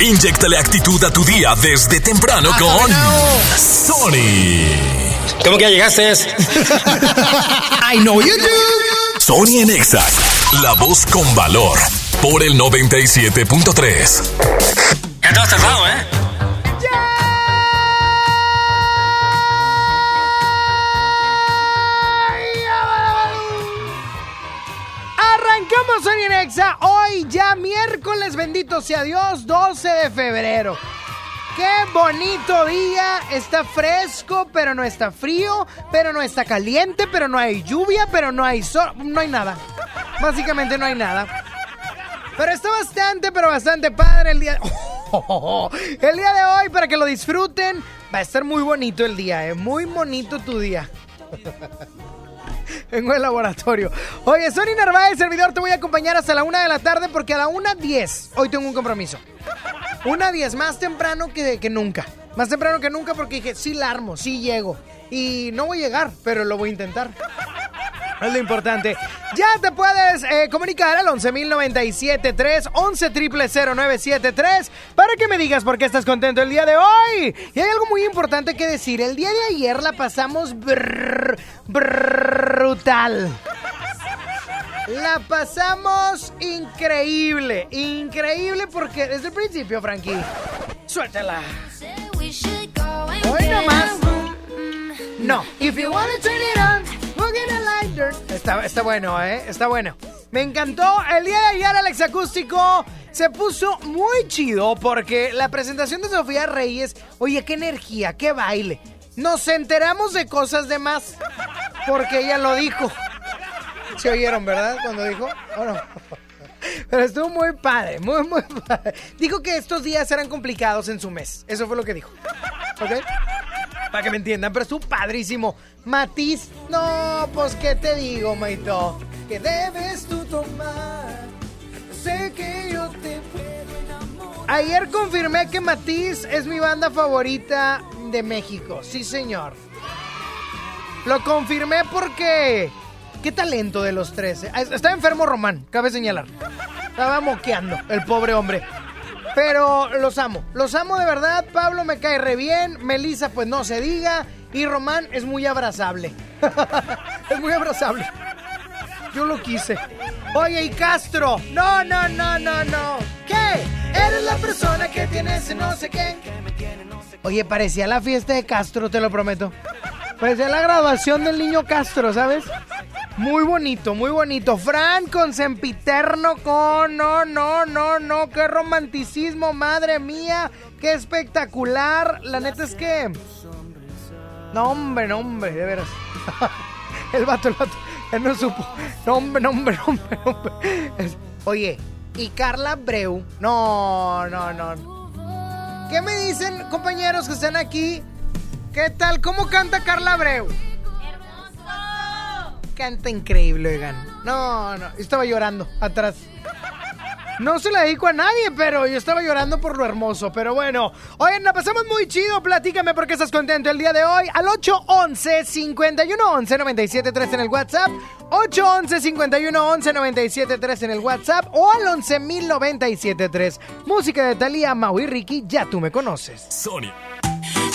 Inyectale actitud a tu día desde temprano con Sony. ¿Cómo que ya llegaste? I know you do. Sony en Exa, la voz con valor, por el 97.3. Ya te has tardado, ¿eh? Arrancamos Sony en Exa hoy ya miércoles, bendito sea Dios, 12 de febrero. Qué bonito día, está fresco, pero no está frío, pero no está caliente, pero no hay lluvia, pero no hay sol, no hay nada. Básicamente no hay nada. Pero está bastante, pero bastante padre el día. El día de hoy, para que lo disfruten, va a estar muy bonito el día, ¿eh? Muy bonito tu día. Vengo del laboratorio. Oye, Sony Narváez, servidor, te voy a acompañar hasta la una de la tarde porque a la una diez hoy tengo un compromiso. Una diez, más temprano que, que nunca. Más temprano que nunca porque dije, sí la armo, sí llego. Y no voy a llegar, pero lo voy a intentar. Es lo importante. Ya te puedes eh, comunicar al 11.097.3, 11.000.973 para que me digas por qué estás contento el día de hoy. Y hay algo muy importante que decir. El día de ayer la pasamos brrr, brutal. La pasamos increíble, increíble porque desde el principio, Frankie, suéltala. Hoy nomás. No. If you wanna turn it on, Está, está bueno, ¿eh? Está bueno. Me encantó. El día de ayer, Alex Acústico se puso muy chido porque la presentación de Sofía Reyes, oye, qué energía, qué baile. Nos enteramos de cosas de más porque ella lo dijo. Se oyeron, ¿verdad? Cuando dijo, ¿o no? Pero estuvo muy padre, muy, muy padre. Dijo que estos días eran complicados en su mes. Eso fue lo que dijo. ¿Ok? Para que me entiendan, pero estuvo padrísimo. Matiz, no, pues qué te digo, Maito. Que debes tú tomar. Sé que yo te puedo enamorar. Ayer confirmé que Matiz es mi banda favorita de México. Sí, señor. Lo confirmé porque. Qué talento de los tres. eh. Estaba enfermo Román, cabe señalar. Estaba moqueando, el pobre hombre. Pero los amo, los amo de verdad. Pablo me cae re bien. Melissa, pues no se diga. Y Román es muy abrazable. es muy abrazable. Yo lo quise. Oye, y Castro. No, no, no, no, no. ¿Qué? Eres la persona que tiene ese no sé qué. Oye, parecía la fiesta de Castro, te lo prometo. Parecía la graduación del niño Castro, ¿sabes? Muy bonito, muy bonito. Fran con sempiterno con... No, no, no, no. Qué romanticismo, madre mía. Qué espectacular. La neta es que... No, hombre, no, hombre, de veras. el vato, el vato. Él no supo. No, hombre, no, hombre, no, hombre, no, hombre. Oye, y Carla Breu. No, no, no. ¿Qué me dicen, compañeros que están aquí? ¿Qué tal? ¿Cómo canta Carla Breu? Canta increíble, oigan. No, no, estaba llorando atrás. No se la dedico a nadie, pero yo estaba llorando por lo hermoso. Pero bueno, oigan, la pasamos muy chido. Platícame por qué estás contento el día de hoy. Al 811-511-973 en el WhatsApp. 811-511-973 en el WhatsApp. O al 11-097-3. Música de Talía, Mau Ricky, ya tú me conoces. Sony.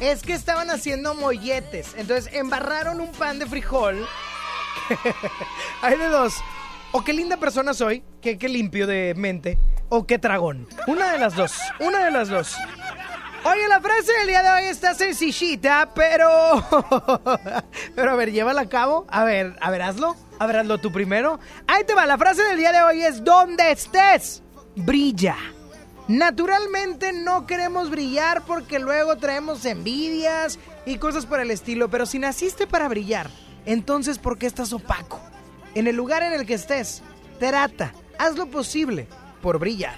Es que estaban haciendo molletes. Entonces embarraron un pan de frijol. Hay de dos. O qué linda persona soy, que qué limpio de mente, o qué tragón. Una de las dos, una de las dos. Oye, la frase del día de hoy está sencillita, pero... pero a ver, llévala a cabo. A ver, a ver, hazlo. A ver, hazlo tú primero. Ahí te va, la frase del día de hoy es donde estés, brilla. Naturalmente no queremos brillar porque luego traemos envidias y cosas por el estilo, pero si naciste para brillar, entonces ¿por qué estás opaco? En el lugar en el que estés, trata, haz lo posible por brillar.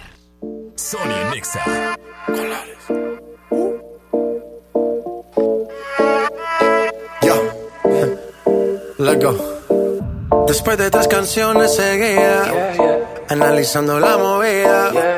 Sony Nexa. Let's go. Después de tres canciones seguía, analizando la movida.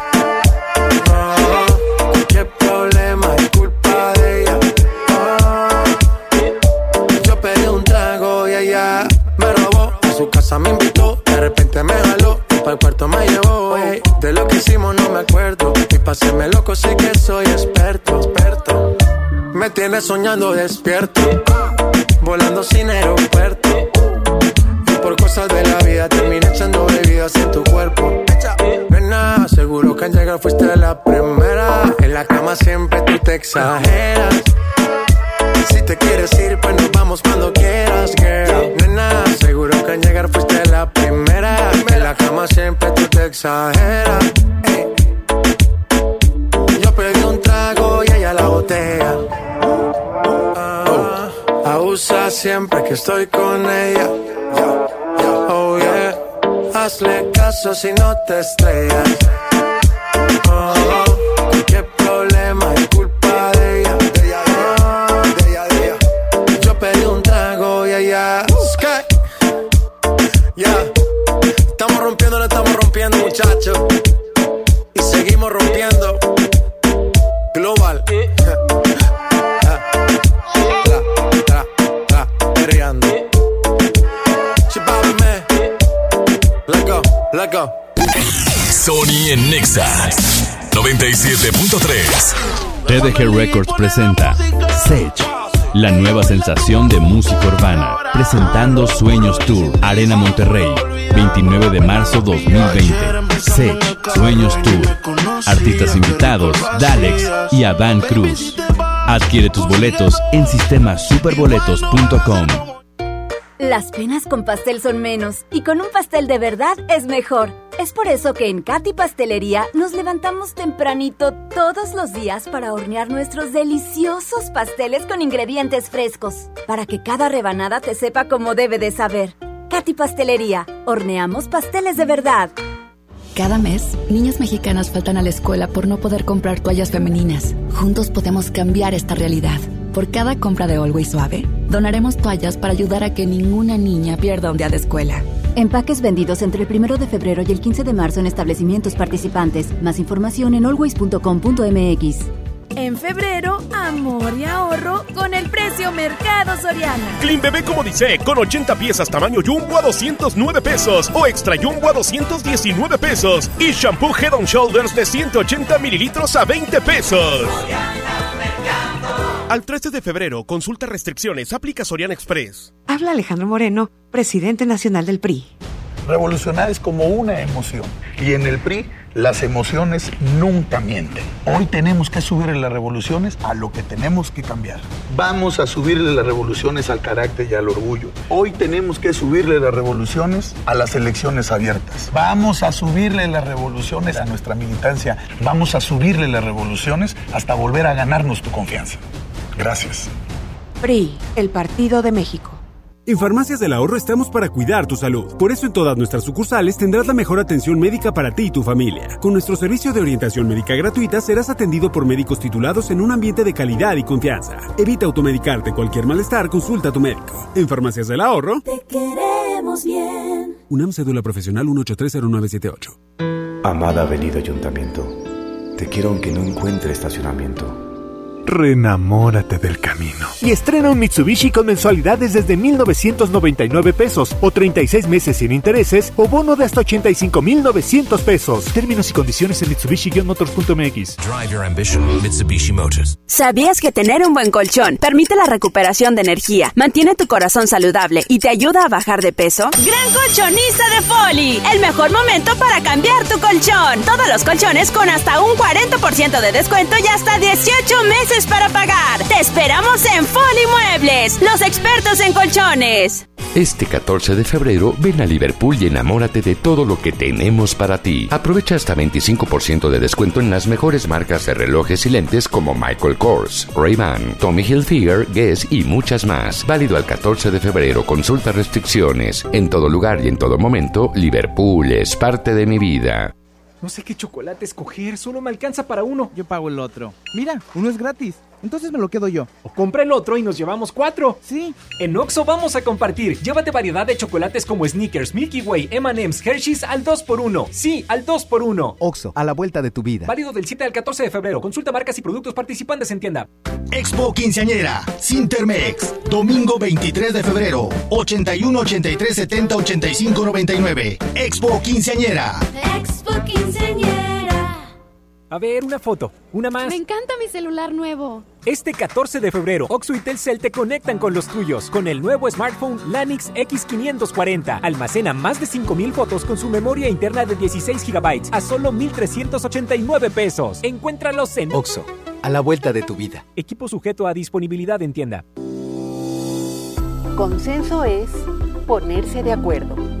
Casa me invitó, de repente me jaló. Para el cuarto me llevó. ey. De lo que hicimos no me acuerdo. Y paséme loco, sé que soy experto, experto. Me tienes soñando despierto, volando sin aeropuerto. Y por cosas de la vida terminé echando bebidas en tu cuerpo. Nena, seguro que al llegar fuiste la primera. exageras. Si te quieres ir, pues nos vamos cuando quieras, girl. Nena, que al llegar fuiste la primera. En la cama siempre tú te exageras. ey. Yo pedí un trago y ella la botella. Ah, abusa siempre que estoy con ella. Oh yeah, hazle caso si no te estrellas. Oh, muchachos. Y seguimos rompiendo. Global. Tra, tra, tra, perreando. Chipame. Let go, let go. Sony en Nexa 97.3. TDG Records presenta Sage, la nueva sensación de música urbana, presentando Sueños Tour, Arena Monterrey, 29 de marzo 2020. Sage, Sueños Tour, artistas invitados, Dalex y Adán Cruz. Adquiere tus boletos en sistemasuperboletos.com. Las penas con pastel son menos y con un pastel de verdad es mejor. Es por eso que en Katy Pastelería nos levantamos tempranito todos los días para hornear nuestros deliciosos pasteles con ingredientes frescos, para que cada rebanada te sepa como debe de saber. Katy Pastelería, horneamos pasteles de verdad. Cada mes, niñas mexicanas faltan a la escuela por no poder comprar toallas femeninas. Juntos podemos cambiar esta realidad. Por cada compra de Always Suave, donaremos toallas para ayudar a que ninguna niña pierda un día de escuela. Empaques vendidos entre el 1 de febrero y el 15 de marzo en establecimientos participantes. Más información en always.com.mx. En febrero, amor y ahorro con el precio Mercado Soriana. Clean Bebé como dice, con 80 piezas tamaño Jumbo a 209 pesos o Extra Jumbo a 219 pesos y Shampoo Head on Shoulders de 180 mililitros a 20 pesos. Al 13 de febrero, consulta restricciones, aplica Soriana Express. Habla Alejandro Moreno, presidente nacional del PRI. Revolucionar es como una emoción. Y en el PRI las emociones nunca mienten. Hoy tenemos que subirle las revoluciones a lo que tenemos que cambiar. Vamos a subirle las revoluciones al carácter y al orgullo. Hoy tenemos que subirle las revoluciones a las elecciones abiertas. Vamos a subirle las revoluciones a nuestra militancia. Vamos a subirle las revoluciones hasta volver a ganarnos tu confianza. Gracias. PRI, el Partido de México. En Farmacias del Ahorro estamos para cuidar tu salud. Por eso en todas nuestras sucursales tendrás la mejor atención médica para ti y tu familia. Con nuestro servicio de orientación médica gratuita serás atendido por médicos titulados en un ambiente de calidad y confianza. Evita automedicarte cualquier malestar, consulta a tu médico. En Farmacias del Ahorro, Te queremos bien. UNAM Cédula Profesional 1830978. Amada Avenida Ayuntamiento, te quiero aunque no encuentre estacionamiento. Renamórate del camino. Y estrena un Mitsubishi con mensualidades desde 1,999 pesos o 36 meses sin intereses o bono de hasta 85,900 pesos. Términos y condiciones en Mitsubishi-motors.mx. Drive your ambition, Mitsubishi Motors. ¿Sabías que tener un buen colchón permite la recuperación de energía, mantiene tu corazón saludable y te ayuda a bajar de peso? Gran colchonista de Foli. El mejor momento para cambiar tu colchón. Todos los colchones con hasta un 40% de descuento y hasta 18 meses para pagar. Te esperamos en Foli Muebles, los expertos en colchones. Este 14 de febrero ven a Liverpool y enamórate de todo lo que tenemos para ti. Aprovecha hasta 25% de descuento en las mejores marcas de relojes y lentes como Michael Kors, Ray-Ban, Tommy Hilfiger, Guess y muchas más. Válido al 14 de febrero. Consulta restricciones. En todo lugar y en todo momento, Liverpool es parte de mi vida. No sé qué chocolate escoger, solo me alcanza para uno. Yo pago el otro. Mira, uno es gratis. Entonces me lo quedo yo. O compra el otro y nos llevamos cuatro. Sí. En Oxo vamos a compartir. Llévate variedad de chocolates como Snickers, Milky Way, M&M's, Hershey's al 2x1. Sí, al 2x1. Oxo, a la vuelta de tu vida. Válido del 7 al 14 de febrero. Consulta marcas y productos participantes en tienda. Expo Quinceañera, Sintermex, domingo 23 de febrero, 81 83 70 85 99. Expo Quinceañera. Expo Quinceañera. A ver, una foto, una más. Me encanta mi celular nuevo. Este 14 de febrero, Oxo y Telcel te conectan con los tuyos con el nuevo smartphone Lanix X540. Almacena más de 5000 fotos con su memoria interna de 16 GB a solo 1389 pesos. Encuéntralos en Oxo, a la vuelta de tu vida. Equipo sujeto a disponibilidad en tienda. Consenso es ponerse de acuerdo.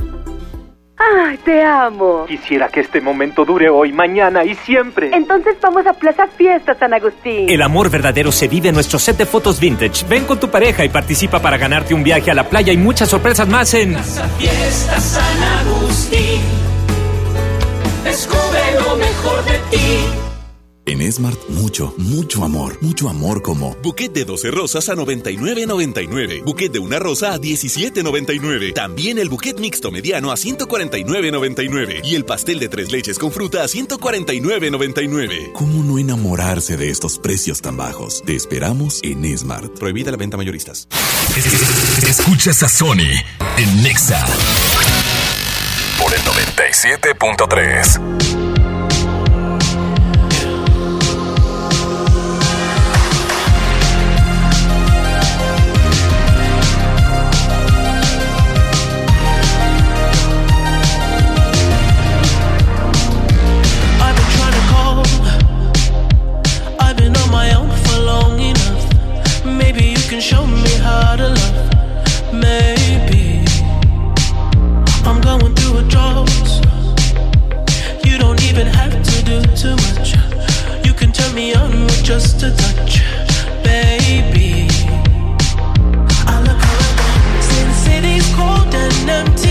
¡Ay, te amo! Quisiera que este momento dure hoy, mañana y siempre. Entonces vamos a Plaza Fiesta San Agustín. El amor verdadero se vive en nuestro set de fotos vintage. Ven con tu pareja y participa para ganarte un viaje a la playa y muchas sorpresas más en Plaza Fiesta San Agustín. Descubre lo mejor de ti. En Smart, mucho, mucho amor. Mucho amor como buquet de 12 rosas a 99.99. Buquet de una rosa a 17.99. También el buquet mixto mediano a 149.99. Y el pastel de tres leches con fruta a 149.99. ¿Cómo no enamorarse de estos precios tan bajos? Te esperamos en Smart. Prohibida la venta mayoristas. Escuchas a Sony en Nexa. Por el 97.3. just a touch, baby. I look around, the city's cold and empty.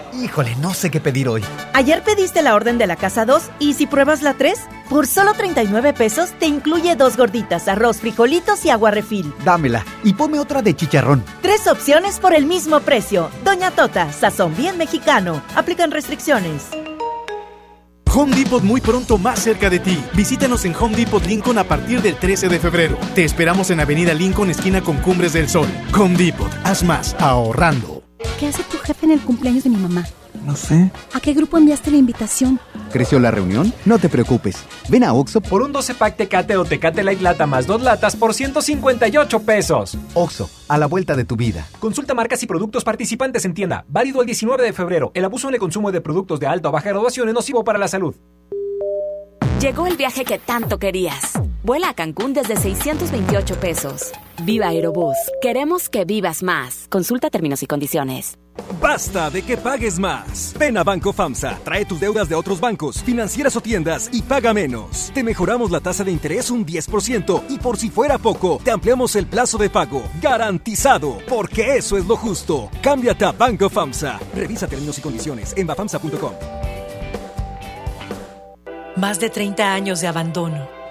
Híjole, no sé qué pedir hoy. Ayer pediste la orden de la casa 2 y si pruebas la 3, por solo 39 pesos te incluye dos gorditas, arroz, frijolitos y agua refil. Dámela y ponme otra de chicharrón. Tres opciones por el mismo precio. Doña Tota, sazón bien mexicano. Aplican restricciones. Home Depot muy pronto más cerca de ti. Visítanos en Home Depot Lincoln a partir del 13 de febrero. Te esperamos en Avenida Lincoln, esquina con Cumbres del Sol. Home Depot, haz más, ahorrando. ¿Qué hace tu jefe en el cumpleaños de mi mamá? No sé. ¿A qué grupo enviaste la invitación? ¿Creció la reunión? No te preocupes. Ven a Oxo por un 12 pack Tecate o Tecate Light Lata más dos latas por 158 pesos. Oxo, a la vuelta de tu vida. Consulta marcas y productos participantes en tienda. Válido el 19 de febrero. El abuso en el consumo de productos de alta o baja graduación es nocivo para la salud. Llegó el viaje que tanto querías. Vuela a Cancún desde 628 pesos. Viva Aerobús. Queremos que vivas más. Consulta términos y condiciones. Basta de que pagues más. Ven a Banco FAMSA, trae tus deudas de otros bancos, financieras o tiendas y paga menos. Te mejoramos la tasa de interés un 10% y por si fuera poco, te ampliamos el plazo de pago. Garantizado, porque eso es lo justo. Cámbiate a Banco FAMSA. Revisa términos y condiciones en bafamsa.com. Más de 30 años de abandono,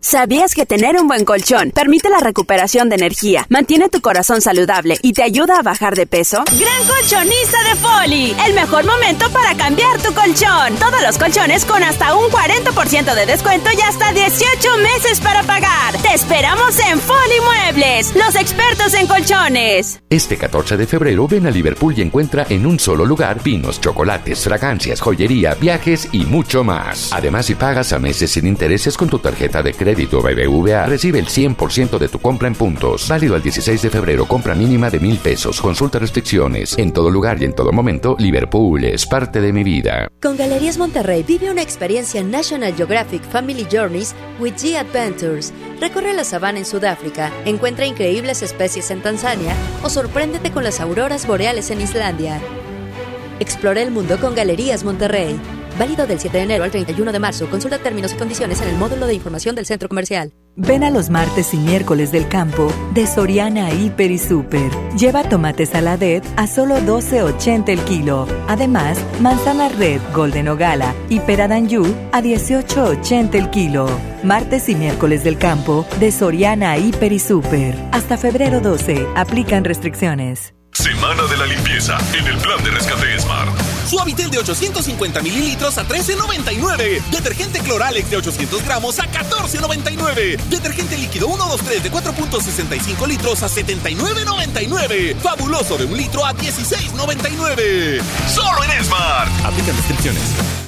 ¿Sabías que tener un buen colchón permite la recuperación de energía, mantiene tu corazón saludable y te ayuda a bajar de peso? Gran colchonista de Foli, el mejor momento para cambiar tu colchón. Todos los colchones con hasta un 40% de descuento y hasta 18 meses para pagar. Te esperamos en Foli Muebles, los expertos en colchones. Este 14 de febrero ven a Liverpool y encuentra en un solo lugar vinos, chocolates, fragancias, joyería, viajes y mucho más. Además, si pagas a meses sin intereses con tu tarjeta de crédito, crédito BBVA, recibe el 100% de tu compra en puntos. Válido al 16 de febrero, compra mínima de mil pesos. Consulta restricciones. En todo lugar y en todo momento, Liverpool es parte de mi vida. Con Galerías Monterrey vive una experiencia National Geographic Family Journeys with G Adventures. Recorre la sabana en Sudáfrica, encuentra increíbles especies en Tanzania o sorpréndete con las auroras boreales en Islandia. Explora el mundo con Galerías Monterrey. Válido del 7 de enero al 31 de marzo. Consulta términos y condiciones en el módulo de información del centro comercial. Ven a los martes y miércoles del campo de Soriana Hiper y Super. Lleva tomates saladet a solo 12.80 el kilo. Además, manzana red Golden Ogala y peradanyu a 18.80 el kilo. Martes y miércoles del campo de Soriana Hiper y Super. Hasta febrero 12. Aplican restricciones. Semana de la limpieza en el plan de rescate Smart. Suavitel de 850 mililitros a 13.99. Detergente Cloralex de 800 gramos a 14.99. Detergente líquido 123 de 4.65 litros a 79.99. Fabuloso de un litro a 16.99. Solo en Smart. Aplican restricciones.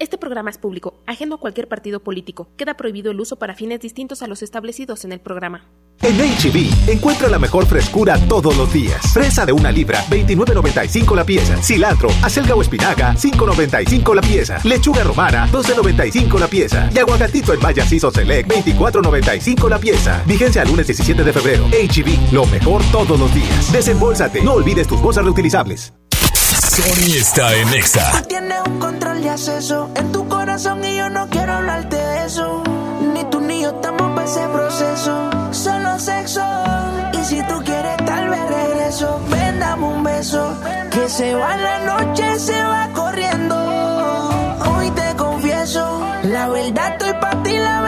Este programa es público, ajeno a cualquier partido político. Queda prohibido el uso para fines distintos a los establecidos en el programa. En HB, encuentra la mejor frescura todos los días. Fresa de una libra, 29.95 la pieza. Cilantro, acelga o espinaca, 5.95 la pieza. Lechuga romana, 12.95 la pieza. Y aguacatito en Maya Siso Select, 24.95 la pieza. Vigencia lunes 17 de febrero. HB, lo mejor todos los días. Desembolsate, no olvides tus bolsas reutilizables. Sony está en Exa. Tienes un control de acceso en tu corazón y yo no quiero hablarte de eso. Ni tú ni yo estamos para ese proceso. Solo sexo. Y si tú quieres, tal vez regreso. Ven, dame un beso. Que se va la noche, se va corriendo. Hoy te confieso, la verdad estoy para ti, la verdad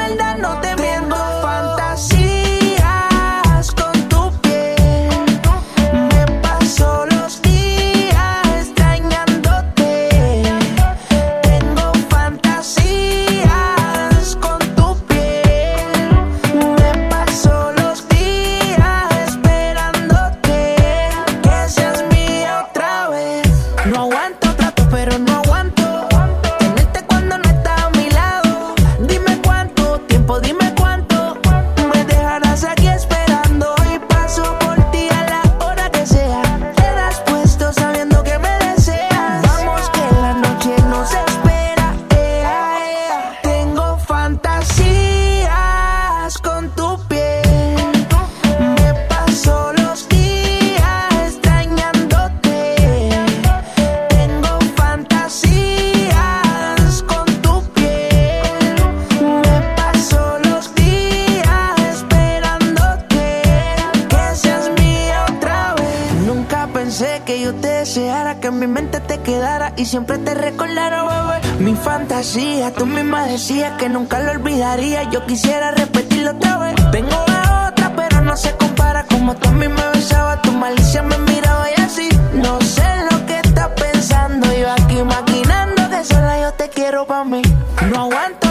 quedara y siempre te recordara, bebé. Mi fantasía, tú misma decías que nunca lo olvidaría. Yo quisiera repetirlo otra vez. Tengo la otra, pero no se compara. Como tú a mí me besabas, tu malicia me miraba y así. No sé lo que estás pensando. Yo aquí maquinando que sola yo te quiero pa' mí. No aguanto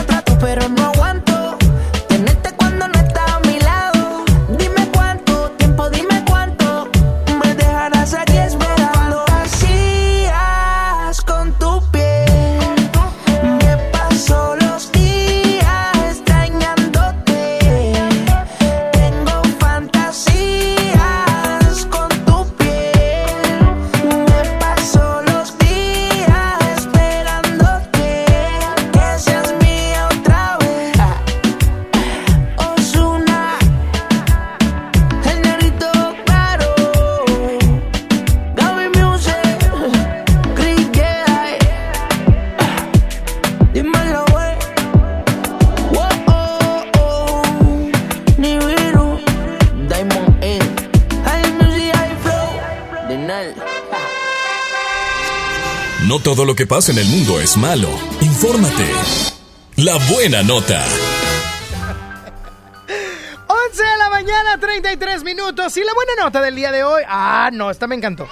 que pasa en el mundo es malo. Infórmate. La buena nota. 11 de la mañana, 33 minutos. Y la buena nota del día de hoy. Ah, no, esta me encantó.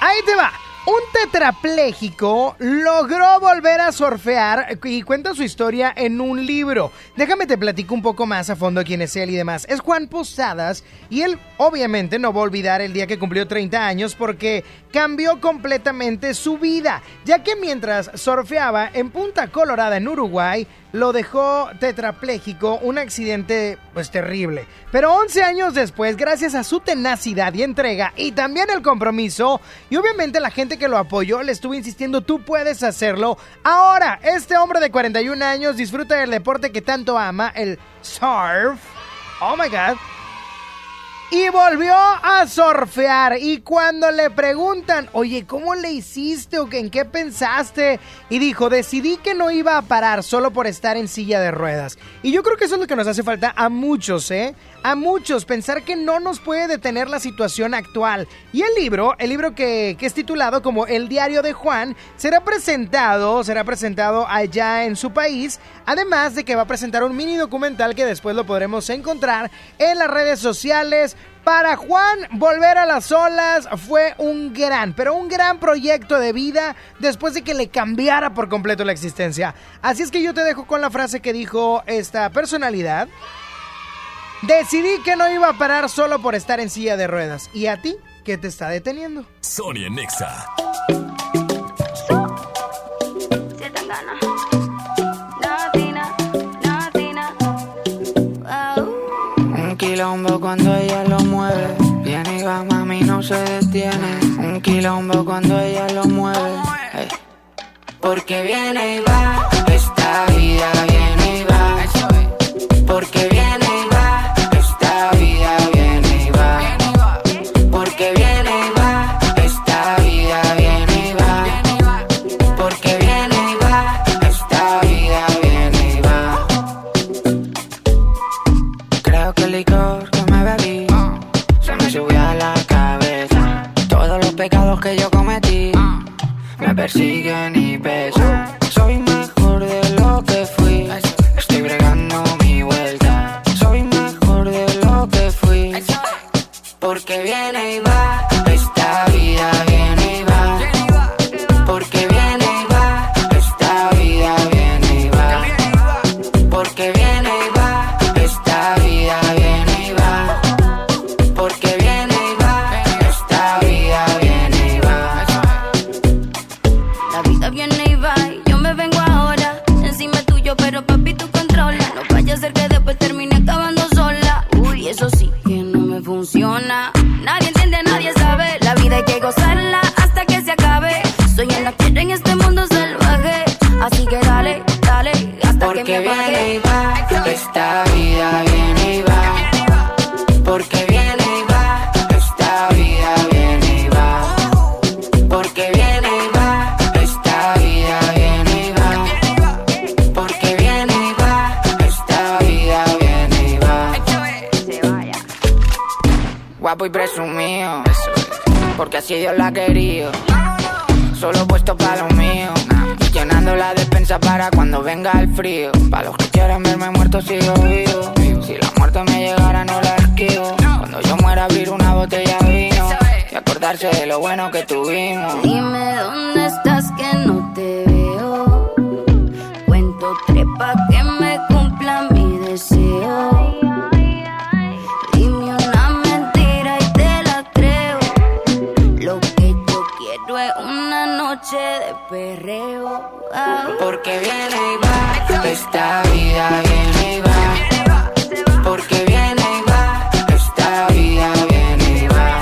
Ahí te va. Un tetrapléjico logró volver a surfear y cuenta su historia en un libro. Déjame te platico un poco más a fondo quién es él y demás. Es Juan Posadas y él obviamente no va a olvidar el día que cumplió 30 años porque cambió completamente su vida, ya que mientras surfeaba en Punta Colorada en Uruguay, lo dejó tetrapléjico, un accidente pues terrible. Pero 11 años después, gracias a su tenacidad y entrega y también el compromiso, y obviamente la gente que lo apoyó le estuvo insistiendo, tú puedes hacerlo. Ahora, este hombre de 41 años disfruta del deporte que tanto ama, el surf. Oh my god. Y volvió a surfear. Y cuando le preguntan, oye, ¿cómo le hiciste o en qué pensaste? Y dijo, decidí que no iba a parar solo por estar en silla de ruedas. Y yo creo que eso es lo que nos hace falta a muchos, ¿eh? A muchos, pensar que no nos puede detener la situación actual. Y el libro, el libro que, que es titulado como El Diario de Juan, será presentado, será presentado allá en su país. Además de que va a presentar un mini documental que después lo podremos encontrar en las redes sociales. Para Juan, volver a las olas fue un gran, pero un gran proyecto de vida después de que le cambiara por completo la existencia. Así es que yo te dejo con la frase que dijo esta personalidad. Decidí que no iba a parar solo por estar en silla de ruedas. ¿Y a ti? ¿Qué te está deteniendo? Sonia Nexa. Quilombo cuando ella lo mueve. Viene y va, mami, no se detiene. Un quilombo cuando ella lo mueve. Ey. Porque viene y va, esta vida viene y va. Porque viene me persiguen y pesan. Soy mejor de lo que fui. Estoy bregando mi vuelta. Soy mejor de lo que fui. Porque viene y va. Esta vida viene y va. Porque viene y va, esta vida viene y va. Porque viene y va, esta vida viene y va. Porque viene y va, esta vida viene y va. Guapo y presumido, porque así Dios la ha querido. Solo puesto para lo mío. Llenando la para cuando venga el frío. Para los que quieran verme muerto sigo vivo. Si la muerte me llegara no la esquivo. Cuando yo muera abrir una botella de vino. Y acordarse de lo bueno que tuvimos. Dime dónde estás que no te veo. Cuento tres pa' que me cumpla mi deseo. Porque viene y va, esta vida viene y va. Porque viene y va, esta vida viene y va.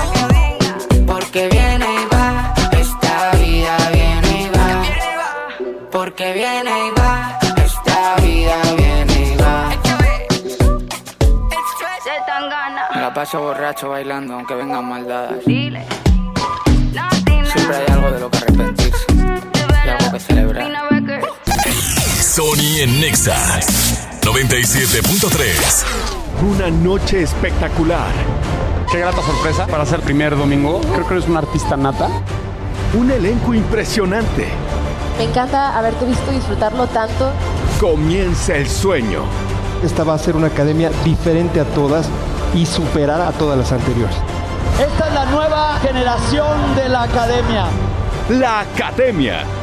Porque viene y va, esta vida viene y va. Porque viene y va, esta vida viene y va. Se tan gana. Me la paso borracho bailando aunque vengan maldadas. Siempre hay algo de lo que arrepentirse y algo que celebrar. Sony en Nexa 97.3. Una noche espectacular. Qué grata sorpresa para ser primer domingo. Creo que eres un artista nata. Un elenco impresionante. Me encanta haberte visto disfrutarlo tanto. Comienza el sueño. Esta va a ser una academia diferente a todas y superar a todas las anteriores. Esta es la nueva generación de la academia. La Academia.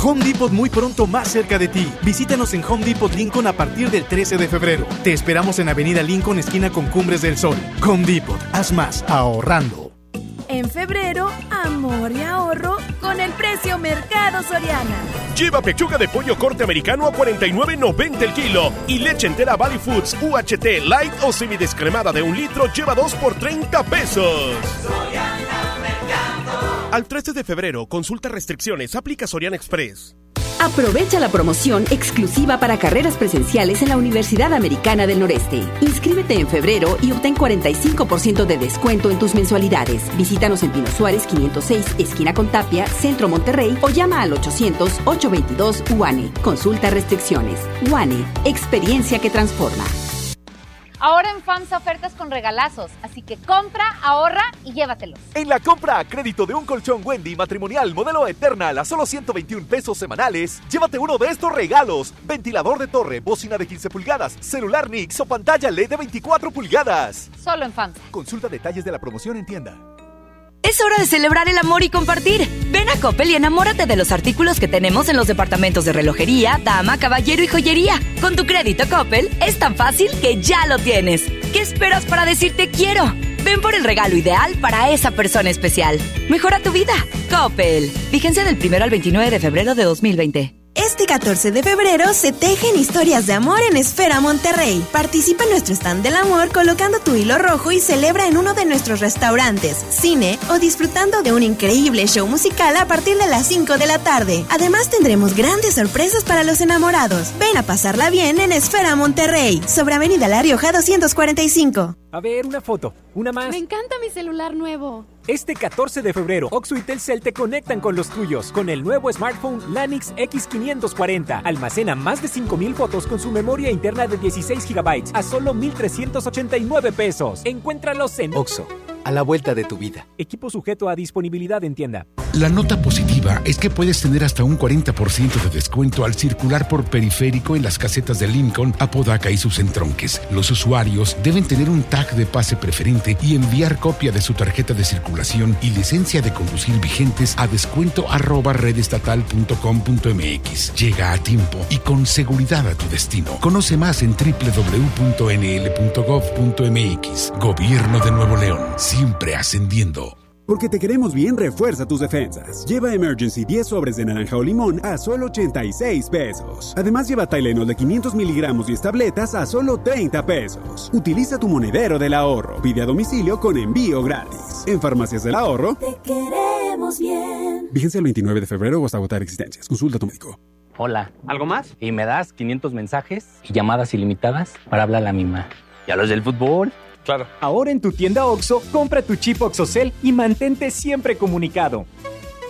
Home Depot muy pronto más cerca de ti. Visítanos en Home Depot Lincoln a partir del 13 de febrero. Te esperamos en Avenida Lincoln, esquina con Cumbres del Sol. Home Depot, haz más ahorrando. En febrero, amor y ahorro con el precio Mercado Soriana. Lleva pechuga de pollo corte americano a 49.90 el kilo y leche entera Valley Foods UHT Light o semidescremada de un litro lleva 2 por 30 pesos. Al 13 de febrero, consulta restricciones, aplica Soriana Express. Aprovecha la promoción exclusiva para carreras presenciales en la Universidad Americana del Noreste. Inscríbete en febrero y obtén 45% de descuento en tus mensualidades. Visítanos en Pino Suárez 506, esquina con Tapia, Centro Monterrey o llama al 800-822 UANE. Consulta restricciones. UANE, experiencia que transforma. Ahora en FAMSA ofertas con regalazos, así que compra, ahorra y llévatelos. En la compra a crédito de un colchón Wendy matrimonial modelo Eternal a solo 121 pesos semanales, llévate uno de estos regalos: ventilador de torre, bocina de 15 pulgadas, celular Nix o pantalla LED de 24 pulgadas. Solo en FAMSA. Consulta detalles de la promoción en tienda. Es hora de celebrar el amor y compartir. Ven a Coppel y enamórate de los artículos que tenemos en los departamentos de relojería, dama, caballero y joyería. Con tu crédito Coppel es tan fácil que ya lo tienes. ¿Qué esperas para decirte quiero? Ven por el regalo ideal para esa persona especial. Mejora tu vida. Coppel. Vigencia del 1 al 29 de febrero de 2020. Este 14 de febrero se tejen historias de amor en Esfera Monterrey. Participa en nuestro stand del amor colocando tu hilo rojo y celebra en uno de nuestros restaurantes, cine o disfrutando de un increíble show musical a partir de las 5 de la tarde. Además tendremos grandes sorpresas para los enamorados. Ven a pasarla bien en Esfera Monterrey, sobre Avenida La Rioja 245. A ver, una foto, una más. Me encanta mi celular nuevo. Este 14 de febrero, Oxo y Telcel te conectan con los tuyos con el nuevo smartphone Lanix X540. Almacena más de 5000 fotos con su memoria interna de 16 GB a solo 1389 pesos. Encuéntralos en Oxo, a la vuelta de tu vida. Equipo sujeto a disponibilidad en tienda. La nota positiva es que puedes tener hasta un 40% de descuento al circular por periférico en las casetas de Lincoln, Apodaca y sus entronques. Los usuarios deben tener un tag de pase preferente y enviar copia de su tarjeta de circulación y licencia de conducir vigentes a descuento arroba redestatal.com.mx. Llega a tiempo y con seguridad a tu destino. Conoce más en www.nl.gov.mx. Gobierno de Nuevo León, siempre ascendiendo. Porque te queremos bien, refuerza tus defensas. Lleva Emergency 10 sobres de naranja o limón a solo 86 pesos. Además, lleva Tylenol de 500 miligramos y tabletas a solo 30 pesos. Utiliza tu monedero del ahorro. Pide a domicilio con envío gratis. En Farmacias del Ahorro. Te queremos bien. Vigencia el 29 de febrero o hasta agotar existencias. Consulta a tu médico. Hola. ¿Algo más? Y me das 500 mensajes y llamadas ilimitadas para hablar a la misma. ¿Y a los del fútbol? Claro. Ahora en tu tienda OXO, compra tu chip OXOCEL y mantente siempre comunicado.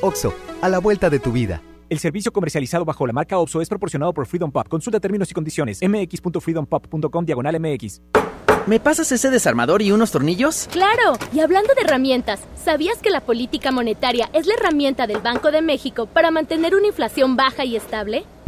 OXO, a la vuelta de tu vida. El servicio comercializado bajo la marca OXO es proporcionado por Freedom Pop. Consulta términos y condiciones. mx.freedompop.com diagonal mx. ¿Me pasas ese desarmador y unos tornillos? Claro, y hablando de herramientas, ¿sabías que la política monetaria es la herramienta del Banco de México para mantener una inflación baja y estable?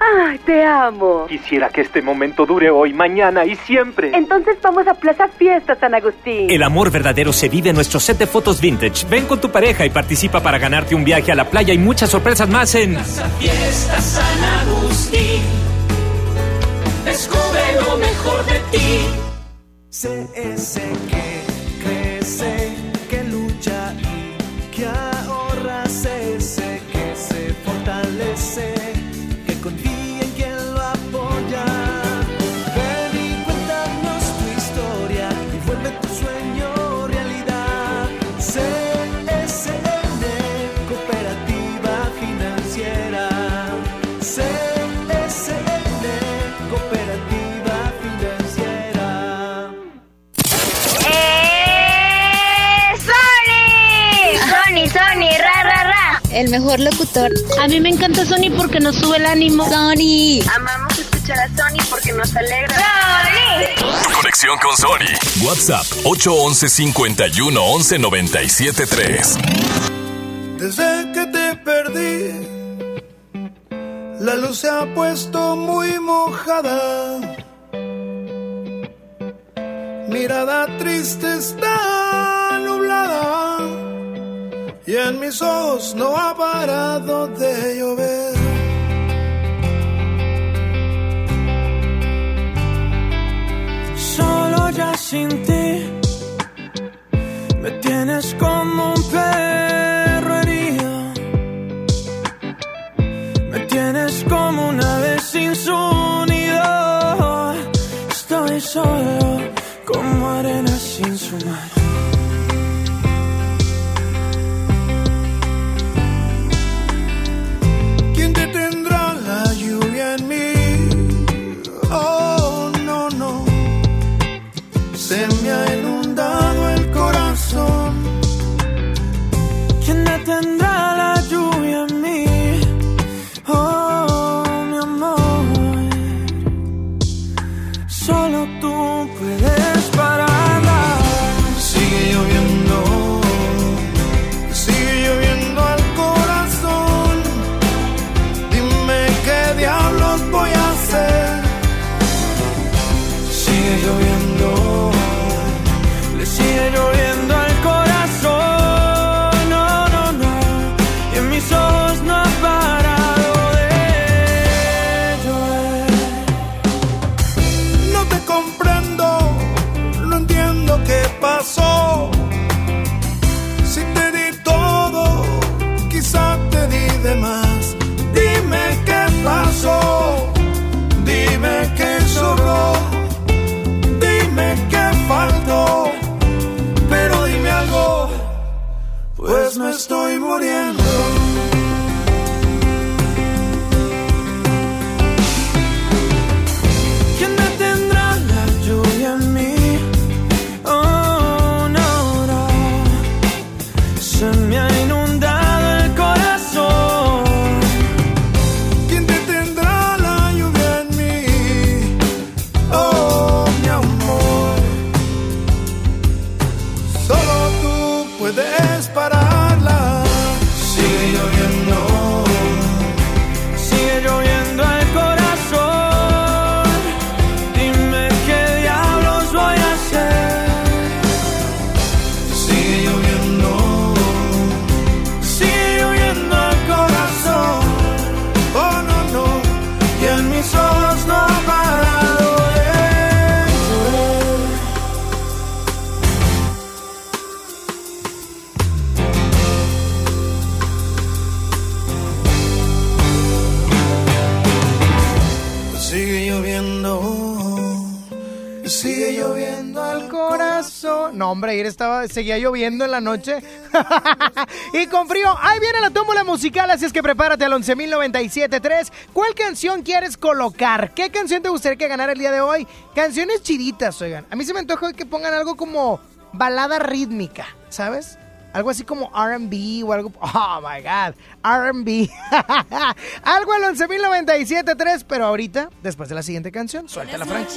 ¡Ay, te amo! Quisiera que este momento dure hoy, mañana y siempre. Entonces vamos a Plaza Fiesta San Agustín. El amor verdadero se vive en nuestro set de fotos vintage. Ven con tu pareja y participa para ganarte un viaje a la playa y muchas sorpresas más en Plaza Fiesta San Agustín. Descubre lo mejor de ti. CS que crece, El mejor locutor. A mí me encanta Sony porque nos sube el ánimo. Sony. Amamos escuchar a Sony porque nos alegra. ¡Sony! Conexión con Sony. WhatsApp 811 51 11 97 3. Desde que te perdí, la luz se ha puesto muy mojada. Mirada triste está mis ojos no ha parado de llover. Solo ya sin ti me tienes como un perro herido. Me tienes como una vez sin su. Estoy solo seguía lloviendo en la noche. y con frío, ahí viene la tómbola musical, así es que prepárate al 11.097.3. ¿Cuál canción quieres colocar? ¿Qué canción te gustaría que ganara el día de hoy? Canciones chiditas, oigan. A mí se me antoja que pongan algo como balada rítmica, ¿sabes? Algo así como RB o algo. Oh my God, RB. algo al 11.097.3, pero ahorita, después de la siguiente canción, suelta la Frank.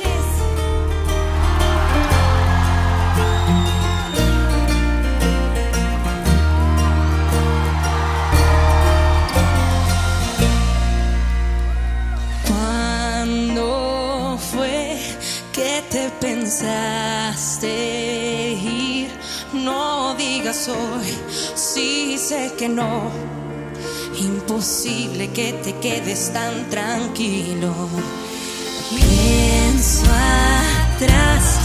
Hoy, sí sé que no. Imposible que te quedes tan tranquilo. Pienso atrás,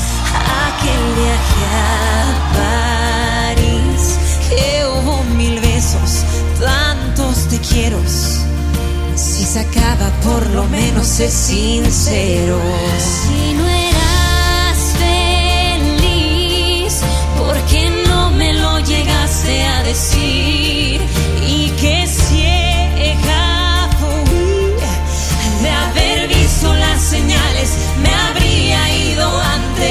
aquel viaje a París, que hubo mil besos, tantos te quiero. Si se acaba, por lo menos sé sincero. A decir? Y que ciega fui de haber visto las señales, me habría ido antes.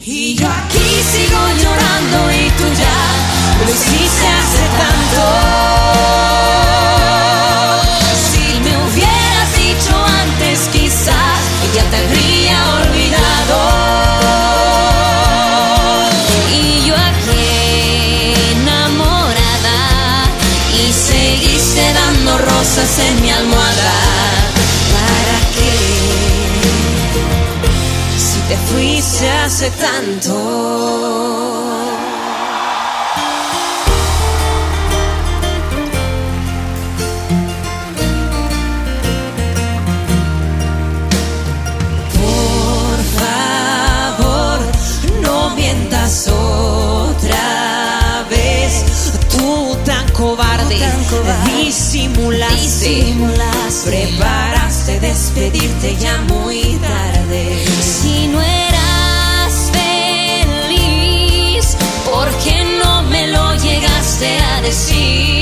Y yo aquí sigo llorando y tú ya hace tanto. Por favor, no mientas otra vez. Tú tan cobarde, disimulaste, preparaste despedirte ya muy tarde. Llegaste a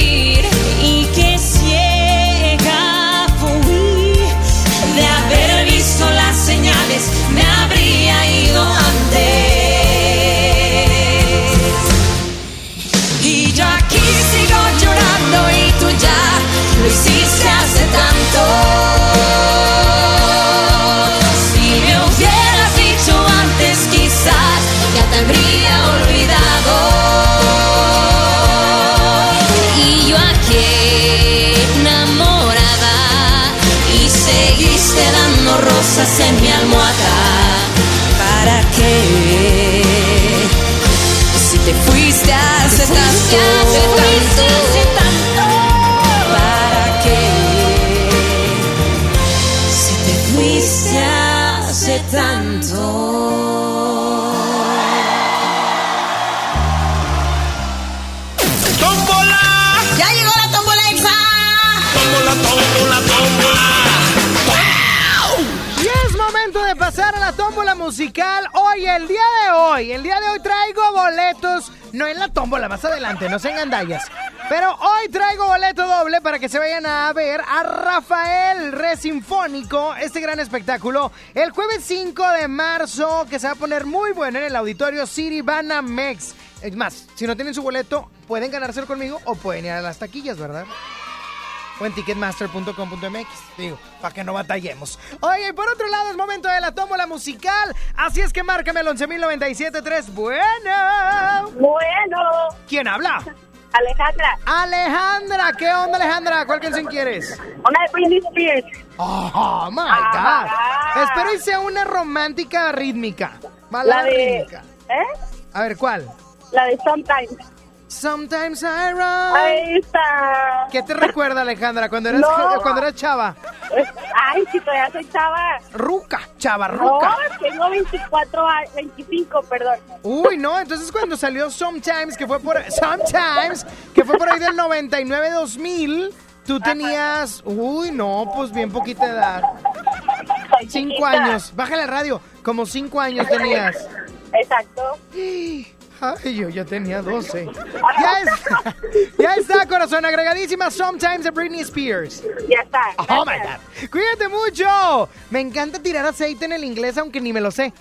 Hoy, el día de hoy, el día de hoy traigo boletos. No en la tómbola, más adelante, no se engandallas. Pero hoy traigo boleto doble para que se vayan a ver a Rafael Re Sinfónico, este gran espectáculo, el jueves 5 de marzo, que se va a poner muy bueno en el auditorio City Banamex. Es más, si no tienen su boleto, pueden ganárselo conmigo o pueden ir a las taquillas, ¿verdad? O en ticketmaster.com.mx, digo, para que no batallemos. Oye, y por otro lado, es momento de la tómbola musical. Así es que márcame el 11.097.3. Bueno. Bueno. ¿Quién habla? Alejandra. Alejandra, ¿qué onda, Alejandra? ¿Cuál canción quieres? Una de Britney Spears. Oh, my God. Espero y sea una romántica rítmica. Balada La de- rítmica. ¿Eh? A ver, ¿cuál? La de Sometimes. Sometimes I run. Ahí está. ¿Qué te recuerda, Alejandra, cuando eras, No. cuando eras chava? Ay, si todavía soy chava. Ruca, chava, No, ruca. tengo 24 años, 25, perdón. Uy, no, entonces cuando salió Sometimes, que fue por Sometimes, que fue por ahí del 99 2000, tú tenías, uy, no, pues bien poquita edad. Cinco chiquita. años. Bájale el radio, como cinco años tenías. Exacto. Ay, yo ya tenía 12. Ya está, ya está, corazón, agregadísima Sometimes de Britney Spears. Ya está. Oh my God. Cuídate mucho. Me encanta tirar aceite en el inglés, aunque ni me lo sé.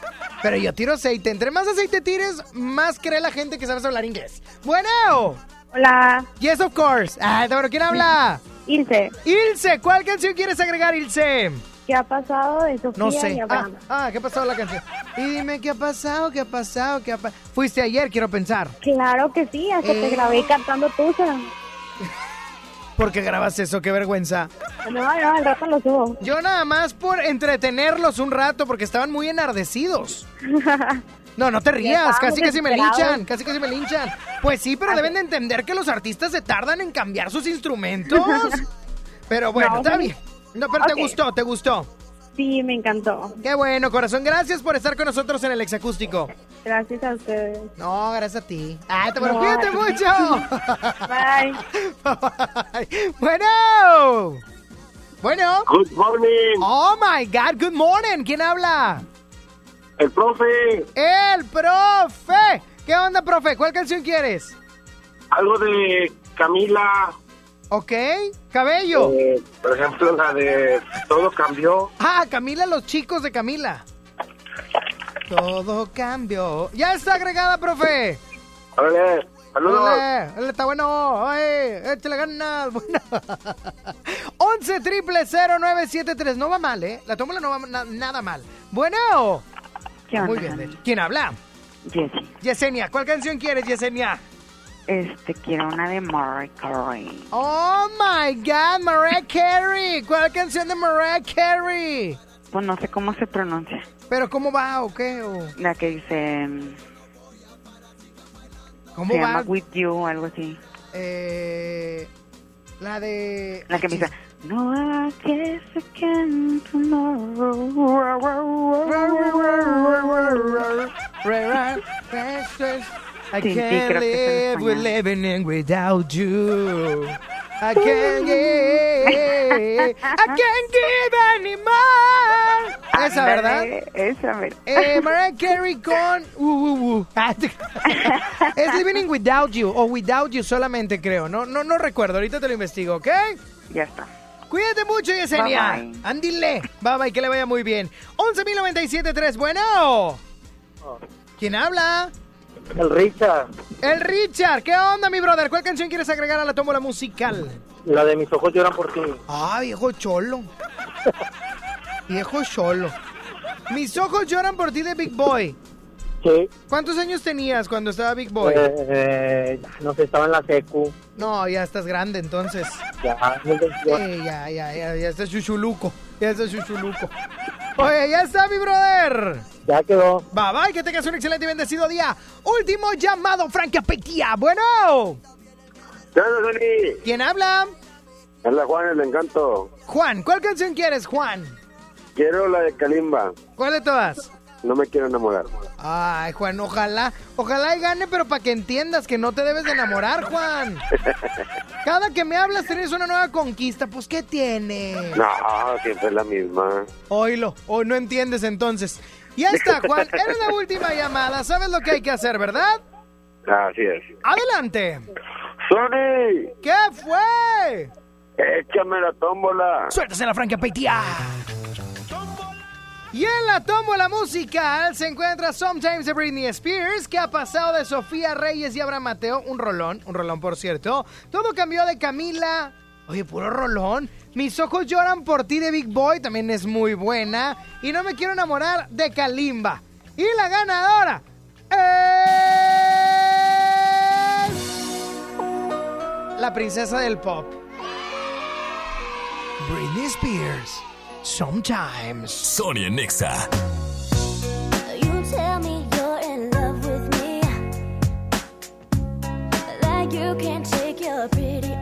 Pero yo tiro aceite. Entre más aceite tires, más cree la gente que sabes hablar inglés. Bueno. Hola. Yes, of course. Ah, bueno, ¿quién habla? Ilse. Ilse, ¿cuál canción quieres agregar, Ilse? ¿Qué ha pasado de Sofía No sé. y Ah, ah, ¿qué ha pasado la canción? Y dime qué ha pasado, qué ha pasado, qué ha pasado. Fuiste ayer, quiero pensar. Claro que sí, hasta Eh. te grabé cantando Tusa. ¿Por qué grabas eso? Qué vergüenza. No, no, al rato lo subo. Yo nada más por entretenerlos un rato porque estaban muy enardecidos. No, no te rías, casi casi me desesperados. linchan, casi casi me linchan. Pues sí, pero deben de entender que los artistas se tardan en cambiar sus instrumentos. Pero bueno, No, está bien. No, pero te gustó, te gustó. Sí, me encantó. Qué bueno, corazón. Gracias por estar con nosotros en el exacústico. Gracias a ustedes. No, gracias a ti. Ah, te bueno, No. cuídate mucho. Bye. Bye. Bueno. Bueno. Good morning. Oh my God, good morning. ¿Quién habla? El profe. El profe. ¿Qué onda, profe? ¿Cuál canción quieres? Algo de Camila. Ok. Cabello. eh, por ejemplo, la de Todo cambió. Ah, Camila, los chicos de Camila. Todo cambió. Ya está agregada, profe. Órale, saludos. Órale, está bueno. Ay, échale ganas. Bueno. 11 triple 0973. No va mal, ¿eh? La tómbola no va na- nada mal. Bueno. ¿Qué onda, Muy bien, de honey? hecho. ¿Quién habla? Jessie. Yesenia. ¿Cuál canción quieres, Yesenia? Este, quiero una de Mariah Carey. Oh my God, Mariah Carey. ¿Cuál canción de Mariah Carey? Pues no sé cómo se pronuncia. ¿Pero cómo va o qué? o- La que dice... mm, ¿Cómo se va? llama With You, algo así. Eh, la de... La que me dice... No, I guess again tomorrow. I Sí, can't live with español. living in without you. I can't give, I can't give anymore. Esa, ¿verdad? Esa, ¿verdad? Eh, Mariah Carey con... Uh, uh, uh. es Living in Without You o Without You solamente creo. No, no, no recuerdo. Ahorita te lo investigo, ¿ok? Ya está. Cuídate mucho, Yesenia. Bye, bye. Ándile. Bye bye, que le vaya muy bien. 11.097.3. Bueno. ¿Quién habla? El Richard. El Richard. ¿Qué onda, mi brother? ¿Cuál canción quieres agregar a la tómbola musical? La de mis ojos lloran por ti. Ah, viejo cholo. viejo cholo. Mis ojos lloran por ti de Big Boy. Sí. ¿Cuántos años tenías cuando estaba Big Boy? Eh, eh, no sé, estaba en la secu. No, ya estás grande entonces. Ya. Eh, ya, ya, ya, ya estás chuchuluco. Ya estás chuchuluco. Oye, ya está, mi brother. Ya quedó. Bye bye, que tengas un excelente y bendecido día. Último llamado, Frankie Apetía. Bueno. ¿Quién habla? Hola, Juan, el encanto. Juan, ¿cuál canción quieres, Juan? Quiero la de Kalimba. ¿Cuál de todas? No me quiero enamorar. Ay, Juan, ojalá, ojalá y gane, pero para que entiendas que no te debes de enamorar, Juan. Cada que me hablas tienes una nueva conquista, pues ¿qué tiene? No, siempre es la misma. Oílo, o no entiendes entonces. Ya está, Juan. Eres la última llamada. ¿Sabes lo que hay que hacer, verdad? Así es. Adelante. Sony, ¿Qué fue? échame la tómbola. Suéltase la franca Peitia. Y en la tómbola musical se encuentra Sometimes de Britney Spears, que ha pasado de Sofía Reyes y Abraham Mateo, un rolón, un rolón por cierto. Todo cambió de Camila. Oye, puro rolón. Mis ojos lloran por ti de Big Boy, también es muy buena. Y no me quiero enamorar de Kalimba. Y la ganadora es... La princesa del pop. Britney Spears. Sometimes. Sonia Nexa. You tell me you're in love with me. Like you can't take your pretty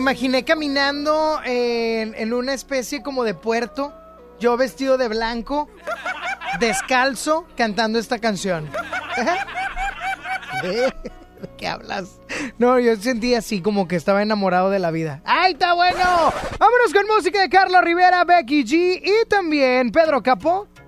imaginé caminando en, en una especie como de puerto, yo vestido de blanco, descalzo, cantando esta canción. ¿De qué hablas? No, yo sentí así como que estaba enamorado de la vida. ¡Ay, está bueno! Vámonos con música de Carlos Rivera, Becky G y también Pedro Capó,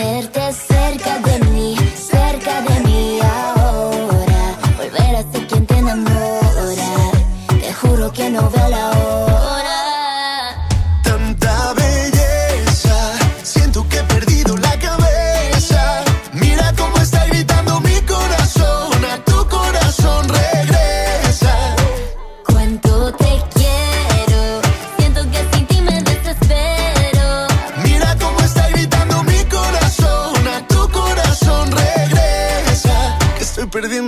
Tenerte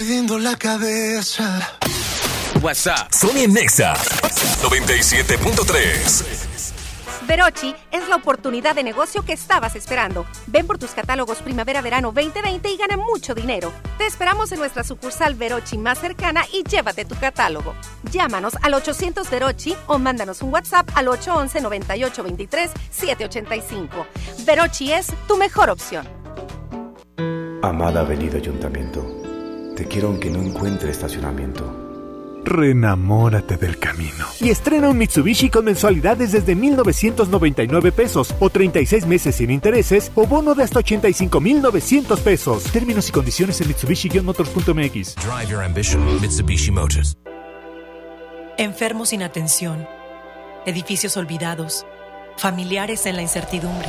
Perdiendo la cabeza. WhatsApp. Sony Nexa 97.3. Verochi es la oportunidad de negocio que estabas esperando. Ven por tus catálogos Primavera-Verano 2020 y gana mucho dinero. Te esperamos en nuestra sucursal Verochi más cercana y llévate tu catálogo. Llámanos al 800 Verochi o mándanos un WhatsApp al 811-9823-785. Verochi es tu mejor opción. Amada Avenida Ayuntamiento, te quiero aunque no encuentre estacionamiento. Renamórate del camino. Y estrena un Mitsubishi con mensualidades desde 1,999 pesos o 36 meses sin intereses o bono de hasta 85,900 pesos. Términos y condiciones en Mitsubishi-motors.mx. Drive your ambition, Mitsubishi Motors. Enfermos sin atención, edificios olvidados, familiares en la incertidumbre.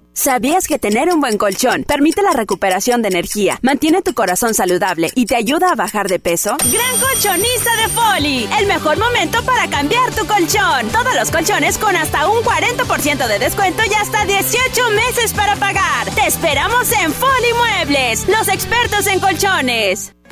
¿Sabías que tener un buen colchón permite la recuperación de energía, mantiene tu corazón saludable y te ayuda a bajar de peso? Gran colchonista de Foli, el mejor momento para cambiar tu colchón. Todos los colchones con hasta un 40% de descuento y hasta 18 meses para pagar. Te esperamos en Foli Muebles, los expertos en colchones.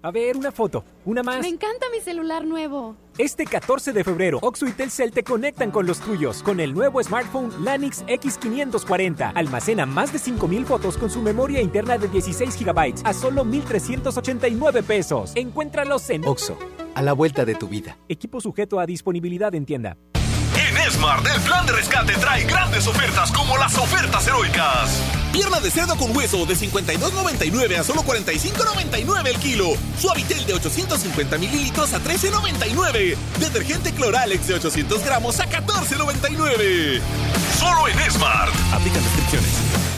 A ver, una foto, una más. Me encanta mi celular nuevo. Este 14 de febrero, Oxo y Telcel te conectan con los tuyos con el nuevo smartphone Lanix X540. Almacena más de 5000 fotos con su memoria interna de 16 GB a solo 1389 pesos. Encuéntralos en Oxo, a la vuelta de tu vida. Equipo sujeto a disponibilidad en tienda. Smart, el plan de rescate trae grandes ofertas como las ofertas heroicas. Pierna de cerdo con hueso de 52.99 a solo 45.99 el kilo. Suavitel de 850 mililitros a 13.99. Detergente Cloralex de 800 gramos a 14.99. Solo en Smart. Aplican restricciones.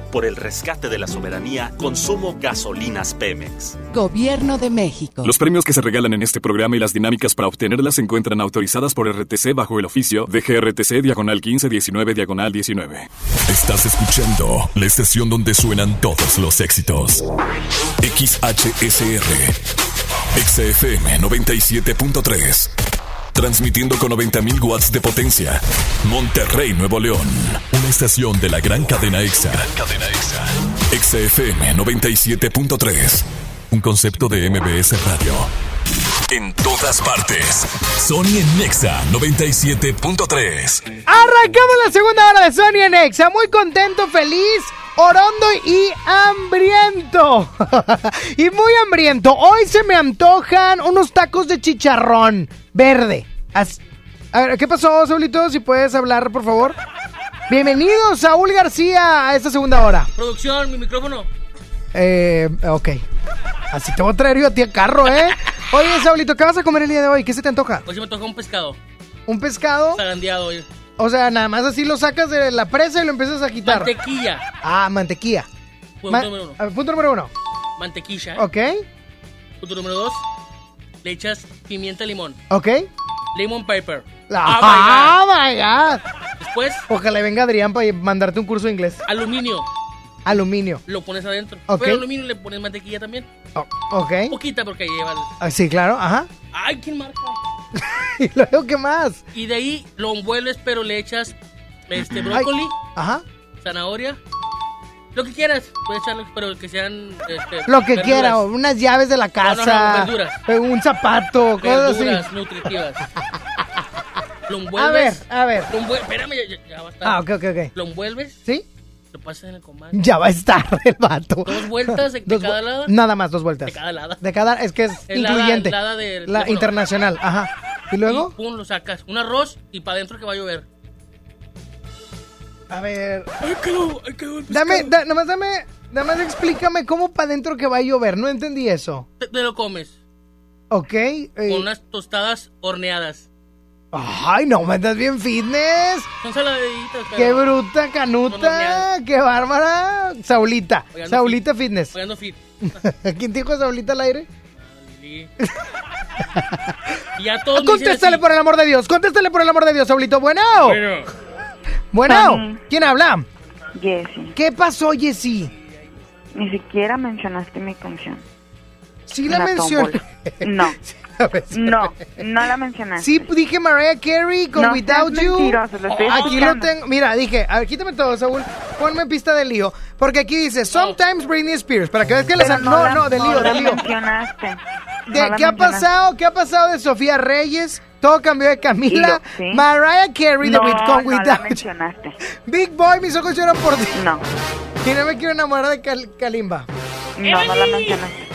Por el rescate de la soberanía, consumo gasolinas Pemex. Gobierno de México. Los premios que se regalan en este programa y las dinámicas para obtenerlas se encuentran autorizadas por RTC bajo el oficio de GRTC diagonal 1519 diagonal 19. Estás escuchando la estación donde suenan todos los éxitos. XHSR. XFM 97.3. Transmitiendo con 90.000 watts de potencia. Monterrey, Nuevo León. Una estación de la gran cadena EXA. cadena EXA. XFM 97.3. Un concepto de MBS Radio. En todas partes. Sony en Nexa 97.3. Arrancamos la segunda hora de Sony en Exa. Muy contento, feliz, orondo y hambriento. y muy hambriento. Hoy se me antojan unos tacos de chicharrón verde. As- A ver, ¿qué pasó, Saulito? Si puedes hablar, por favor. Bienvenido, Saúl García, a esta segunda hora. Producción, mi micrófono. Eh, ok. Así te voy a traer yo a ti a carro, ¿eh? Oye, Saulito, ¿qué vas a comer el día de hoy? ¿Qué se te antoja? Hoy se me tocó un pescado. ¿Un pescado? Zarandeado hoy. O sea, nada más así lo sacas de la presa y lo empiezas a quitar. Mantequilla. Ah, mantequilla. Punto Ma- número uno. a ver, punto número uno. Mantequilla. Ok, Punto número dos. Le echas pimienta limón. ok. Lemon pepper. Ah, my God. Después, Ojalá venga Adrián para mandarte un curso de inglés. aluminio. Aluminio. Lo pones adentro. Ok. Pero aluminio le pones mantequilla también. Oh, ok. Poquita porque lleva. el- Ah, sí, claro, ajá. Ay, ¿quién marca? ¿Y luego qué más? Y de ahí lo envuelves, pero le echas este brócoli, Ajá. zanahoria. Lo que quieras. Puedes echarle, pero que sean. este, Lo que verduras. quiera, unas llaves de la No, no, no, casa. eh, un zapato, cosas así. nutritivas. Lo A ver, envuelves. a ver. Lo envuel- Espérame, ya, va a estar. Ah, ok, ok, ok. Lo envuelves. ¿Sí? Lo pasas en el comal. Ya va a estar el vato. Dos vueltas de, de cada lado. Nada más, dos vueltas. De cada lado. De cada, es que es, incluyente. la del la internacional, ajá. ¿Y luego? Y pum, lo sacas. Un arroz y para adentro que va a llover. A ver. Ahí quedó, ahí quedó el Dame, da- nomás dame, nomás explícame cómo para adentro que va a llover. No entendí eso. Te, te lo comes. Ok. eh, Con unas tostadas horneadas. Ay, no, me andas bien fitness. Son saladitas. pero- Qué bruta, canuta. Qué bárbara. Saulita. Saulita Fitness. Oye, ando fit. ¿Quién te dijo Saulita al aire? Lili. y ya todos dicen Contéstale por el amor de Dios. Contéstale por el amor de Dios, Saulito. Bueno. Bueno. Bueno. ¿Quién habla? Jessy, ¿Qué pasó, Jessy? ni siquiera mencionaste mi canción. Sí la mencioné. No, no, no la mencionaste. Sí, dije Mariah Carey con No Without You. mentiroso, lo estoy aquí lo tengo. Mira, dije, a ver, quítame todo, Saúl. Ponme pista de lío. Porque aquí dice, sometimes Britney Spears. Para que veas que las. Pero No, la- no, de lío, no de la lío. mencionaste. De- No ¿Qué ha pasado? ¿Qué ha pasado de Sofía Reyes? Todo cambió de Camila. Lo- sí. Mariah Carey de No, With- con no la mencionaste. Big Boy, mis ojos lloran por ti. No. Y no me quiero enamorar de Cal- Kalimba. No, no la mencionaste.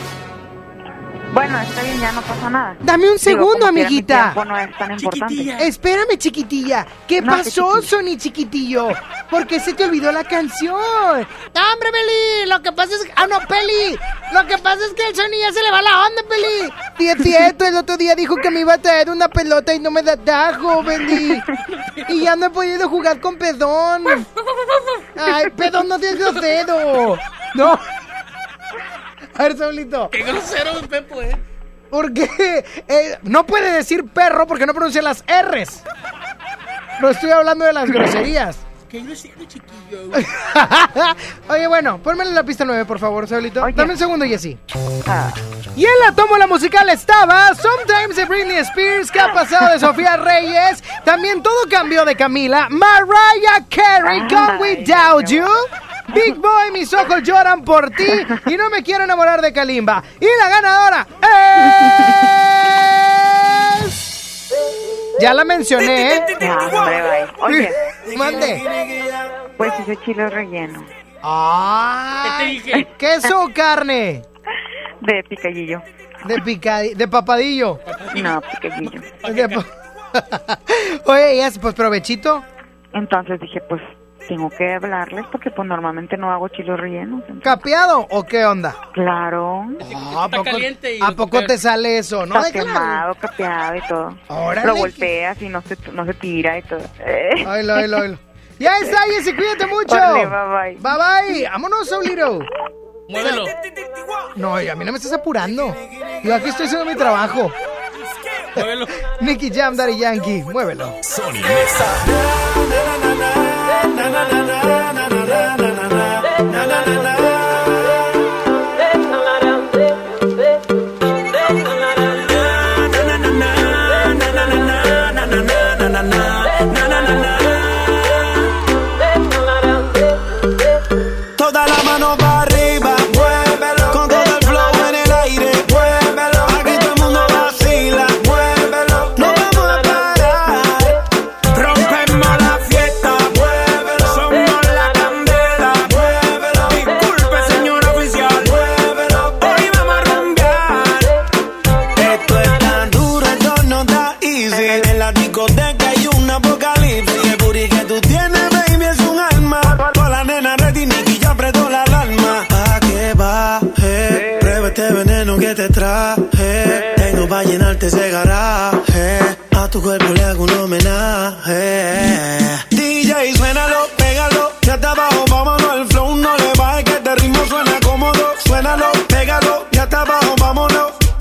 Bueno, está bien, ya no pasa nada. Dame un Digo, segundo, mi amiguita. tiempo no es tan importante. Espérame, chiquitilla. ¿Qué No, pasó, Sony chiquitillo? ¿Por qué se te olvidó la canción? ¡No, hombre, Peli! Lo que pasa es que... ¡Ah, no, Peli! Lo que pasa es que el Sony ya se le va la onda, Peli. Sí, es cierto. El otro día dijo que me iba a traer una pelota y no me da tajo, Peli. Y ya no he podido jugar con Pedón. Ay, Pedón no tiene los dedos. No. A ver, Saulito. Qué grosero el Pepo, eh. ¿Por qué? Eh, no puede decir perro porque no pronuncia las R's. No estoy hablando de las groserías. Qué grosero, chiquillo. Oye, bueno, pónmele la pista 9, por favor, Saulito. Dame un segundo, Jessy. Ah. Y en la tómbola musical estaba Sometimes de Britney Spears, ¿qué ha pasado de Sofía Reyes? También todo cambió de Camila. Mariah Carey con Without You. Big Boy, mis ojos lloran por ti. Y no me quiero enamorar de Kalimba. Y la ganadora es... Ya la mencioné, ¿eh? Ah, hombre. Oye, Mande. pues ese chile relleno. Ah, ¿Qué te dije? ¿Queso o carne? De picadillo. De picadi de papadillo. No, picadillo. De pa- Oye, ya, pues provechito. Entonces dije, pues tengo que hablarles porque pues normalmente no hago chiles rellenos. ¿Capeado o qué onda? Claro. Ah, ¿A poco, caliente y ¿a lo poco te sale eso? No, Está quemado, capeado y todo. Órale. Lo volteas y no se, no se tira y todo. Oílo, oílo, oílo. Ya está, Jessy, cuídate mucho. Bye, bye. Bye, bye. Vámonos, Saulito. Muévelo. No, a mí no me estás apurando. Yo aquí estoy haciendo mi trabajo. Muévelo. Nicky Jam, Daddy Yankee, muévelo. Sony Nexa. ese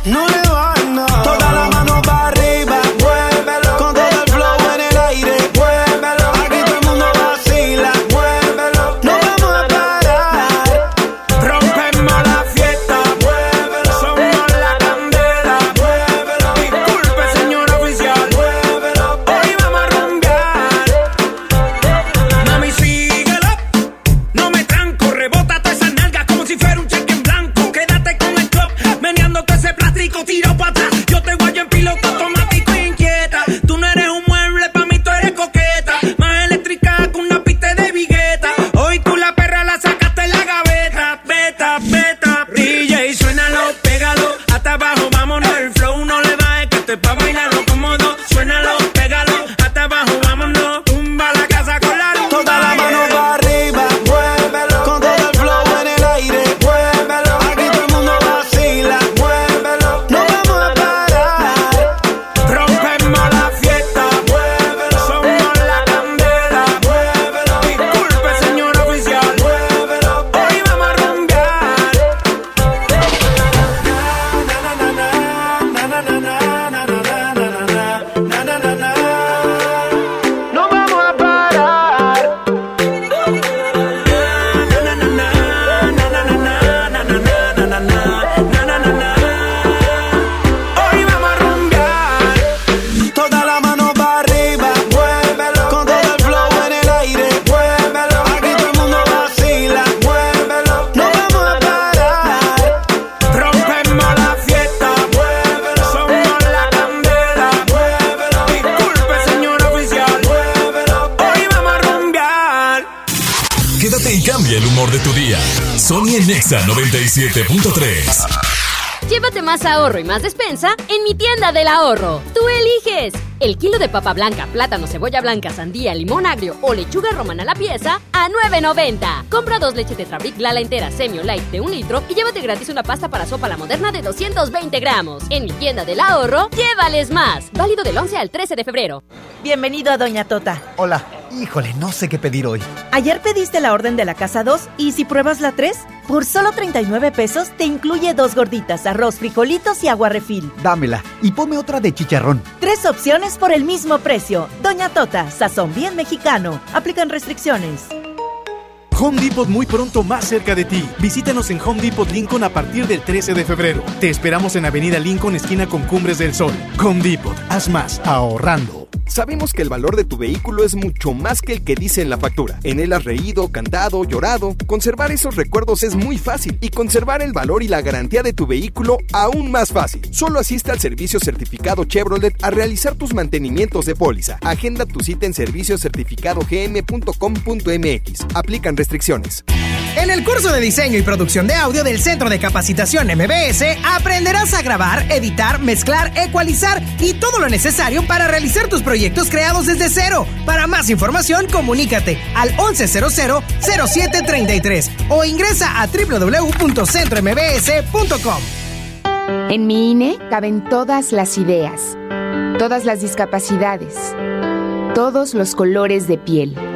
no 97.3. Llévate más ahorro y más despensa en mi tienda del ahorro. Tú eliges. El kilo de papa blanca, plátano, cebolla blanca, sandía, limón agrio o lechuga romana a la pieza a 9.90. Compra dos leches Tetrabric Lala entera semi o light de un litro y llévate gratis una pasta para sopa la moderna de 220 gramos. En mi tienda del ahorro, llévales más. Válido del 11 al 13 de febrero. Bienvenido a Doña Tota. Hola. Híjole, no sé qué pedir hoy. Ayer pediste la orden de la casa 2 y si pruebas la 3, por solo 39 pesos te incluye dos gorditas, arroz, frijolitos y agua refil. Dámela y ponme otra de chicharrón. Tres opciones por el mismo precio. Doña Tota, sazón bien mexicano. Aplican restricciones. Home Depot muy pronto más cerca de ti. Visítanos en Home Depot Lincoln a partir del 13 de febrero. Te esperamos en Avenida Lincoln, esquina con Cumbres del Sol. Home Depot, haz más ahorrando. Sabemos que el valor de tu vehículo es mucho más que el que dice en la factura. En él has reído, cantado, llorado. Conservar esos recuerdos es muy fácil y conservar el valor y la garantía de tu vehículo aún más fácil. Solo asiste al servicio certificado Chevrolet a realizar tus mantenimientos de póliza. Agenda tu cita en serviciocertificadogm.com.mx. Aplican restricciones. En el curso de diseño y producción de audio del Centro de Capacitación MBS aprenderás a grabar, editar, mezclar, ecualizar y todo lo necesario para realizar tus proyectos creados desde cero. Para más información, comunícate al 1100-0733 o ingresa a www.centrombs.com. En mi INE caben todas las ideas, todas las discapacidades, todos los colores de piel.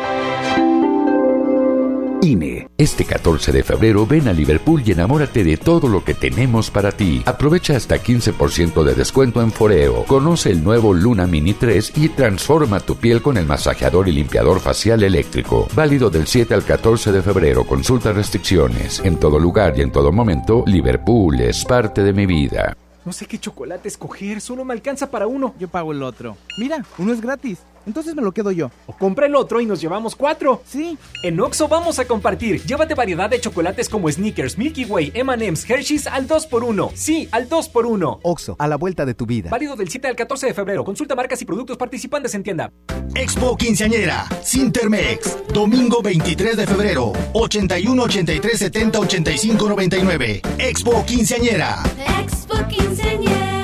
INE. Este 14 de febrero ven a Liverpool y enamórate de todo lo que tenemos para ti. Aprovecha hasta 15% de descuento en Foreo. Conoce el nuevo Luna Mini 3 y transforma tu piel con el masajeador y limpiador facial eléctrico. Válido del 7 al 14 de febrero. Consulta restricciones. En todo lugar y en todo momento, Liverpool es parte de mi vida. No sé qué chocolate escoger, solo me alcanza para uno. Yo pago el otro. Mira, uno es gratis. Entonces me lo quedo yo. O compra el otro y nos llevamos cuatro. Sí. En Oxo vamos a compartir. Llévate variedad de chocolates como Snickers, Milky Way, M&M's, Hershey's al 2x1. Sí, al 2x1. Oxo, a la vuelta de tu vida. Válido del 7 al 14 de febrero. Consulta marcas y productos participantes en tienda. Expo Quinceañera, Sintermex, domingo 23 de febrero, 81 83 70 85 99. Expo Quinceañera. Expo Quinceañera.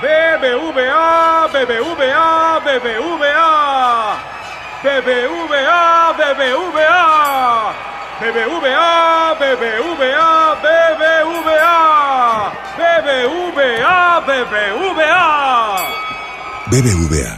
BBVA, BBVA, BBVA. BBVA, BBVA. BBVA, BBVA, BBVA. BBVA, BBVA. BBVA,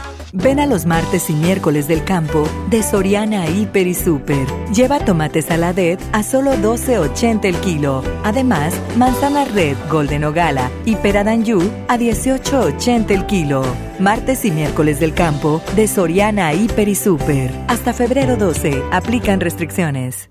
Ven a los martes y miércoles del campo de Soriana Hiper y Super. Lleva tomate saladet a solo 12.80 el kilo. Además, manzana red Golden o Gala y pera d'Anjou a 18.80 el kilo. Martes y miércoles del campo de Soriana Hiper y Super. Hasta febrero 12. Aplican restricciones.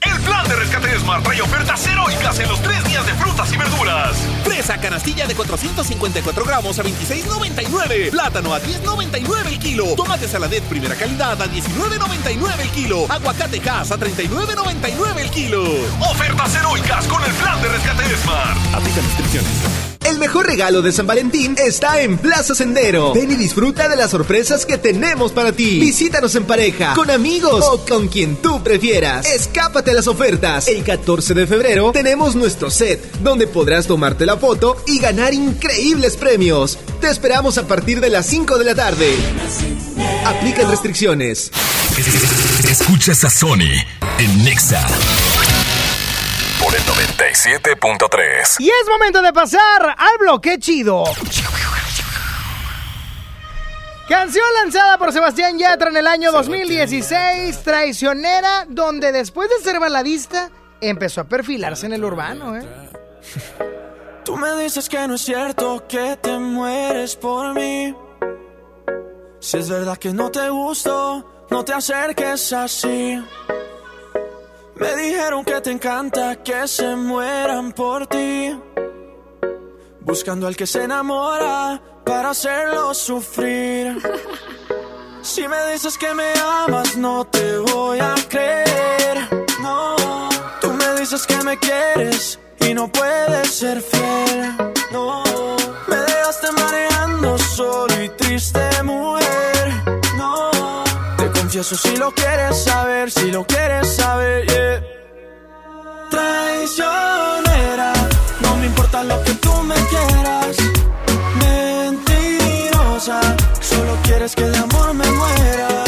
El plan de rescate Smart trae ofertas heroicas en los tres días de frutas y verduras. Fresa canastilla de 454 gramos a 26,99. Plátano a 10,99 el kilo. Tomate saladet primera calidad a 19,99 el kilo. Aguacate Hass a 39,99 el kilo. Ofertas heroicas con el plan de rescate Smart. Aplica restricciones. El mejor regalo de San Valentín está en Plaza Sendero. Ven y disfruta de las sorpresas que tenemos para ti. Visítanos en pareja, con amigos o con quien tú prefieras. Escápate a las ofertas. El 14 de febrero tenemos nuestro set, donde podrás tomarte la foto y ganar increíbles premios. Te esperamos a partir de las 5 de la tarde. Aplican restricciones. Escuchas a Sony en Nexa 97.3. Y es momento de pasar al bloque chido. Canción lanzada por Sebastián Yatra en el año 2016, Traicionera, donde después de ser baladista, empezó a perfilarse en el urbano, ¿eh? Tú me dices que no es cierto que te mueres por mí. Si es verdad que no te gusto, no te acerques así. Me dijeron que te encanta que se mueran por ti. Buscando al que se enamora para hacerlo sufrir. Si me dices que me amas, no te voy a creer. No, tú me dices que me quieres y no puedes ser fiel. No, me dejaste mareando solo y triste, mujer. Te confieso si lo quieres saber, si lo quieres saber, yeah. Traicionera, no me importa lo que tú me quieras. Mentirosa, solo quieres que de amor me muera.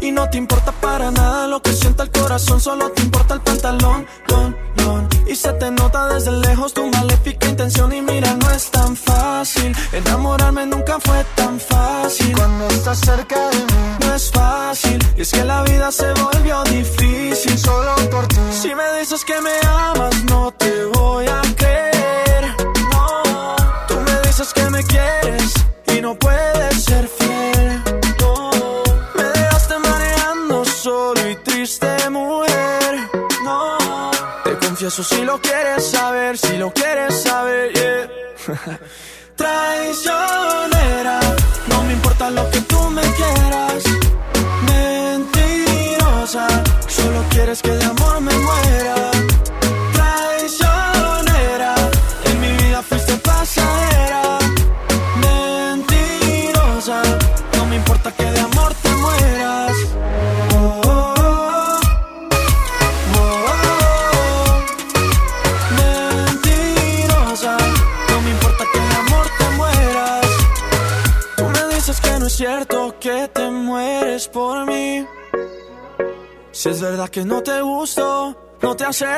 Y no te importa para nada lo que sienta el corazón, solo te importa el pantalón, ton, ton. Y se te nota desde lejos tu maléfica intención y mira, no es tan fácil. Enamorarme nunca fue tan fácil. Cuando estás cerca de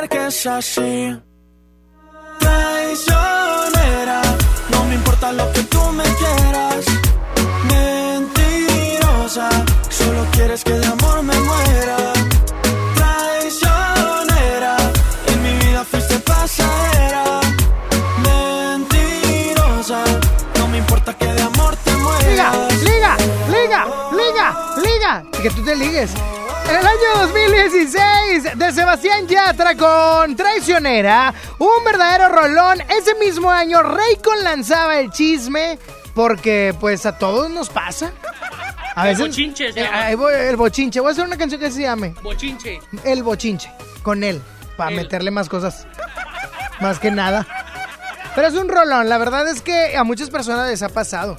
te acerques así. Traicionera, no me importa lo que tú me quieras. Mentirosa, solo quieres que de amor me muera. Traicionera, en mi vida fuiste pasajera. Mentirosa, no me importa que de amor te Liga, mueras. liga, liga, liga, liga. Que tú te ligues. En el año 2016, de Sebastián Yatra con Traicionera, un verdadero rolón. Ese mismo año, Raycon lanzaba el chisme, porque pues a todos nos pasa. A El bochinche se Eh, llama. el bochinche. Voy a hacer una canción que se llame Bochinche. El bochinche, con él, para El. meterle más cosas. Más que nada. Pero es un rolón, la verdad es que a muchas personas les ha pasado.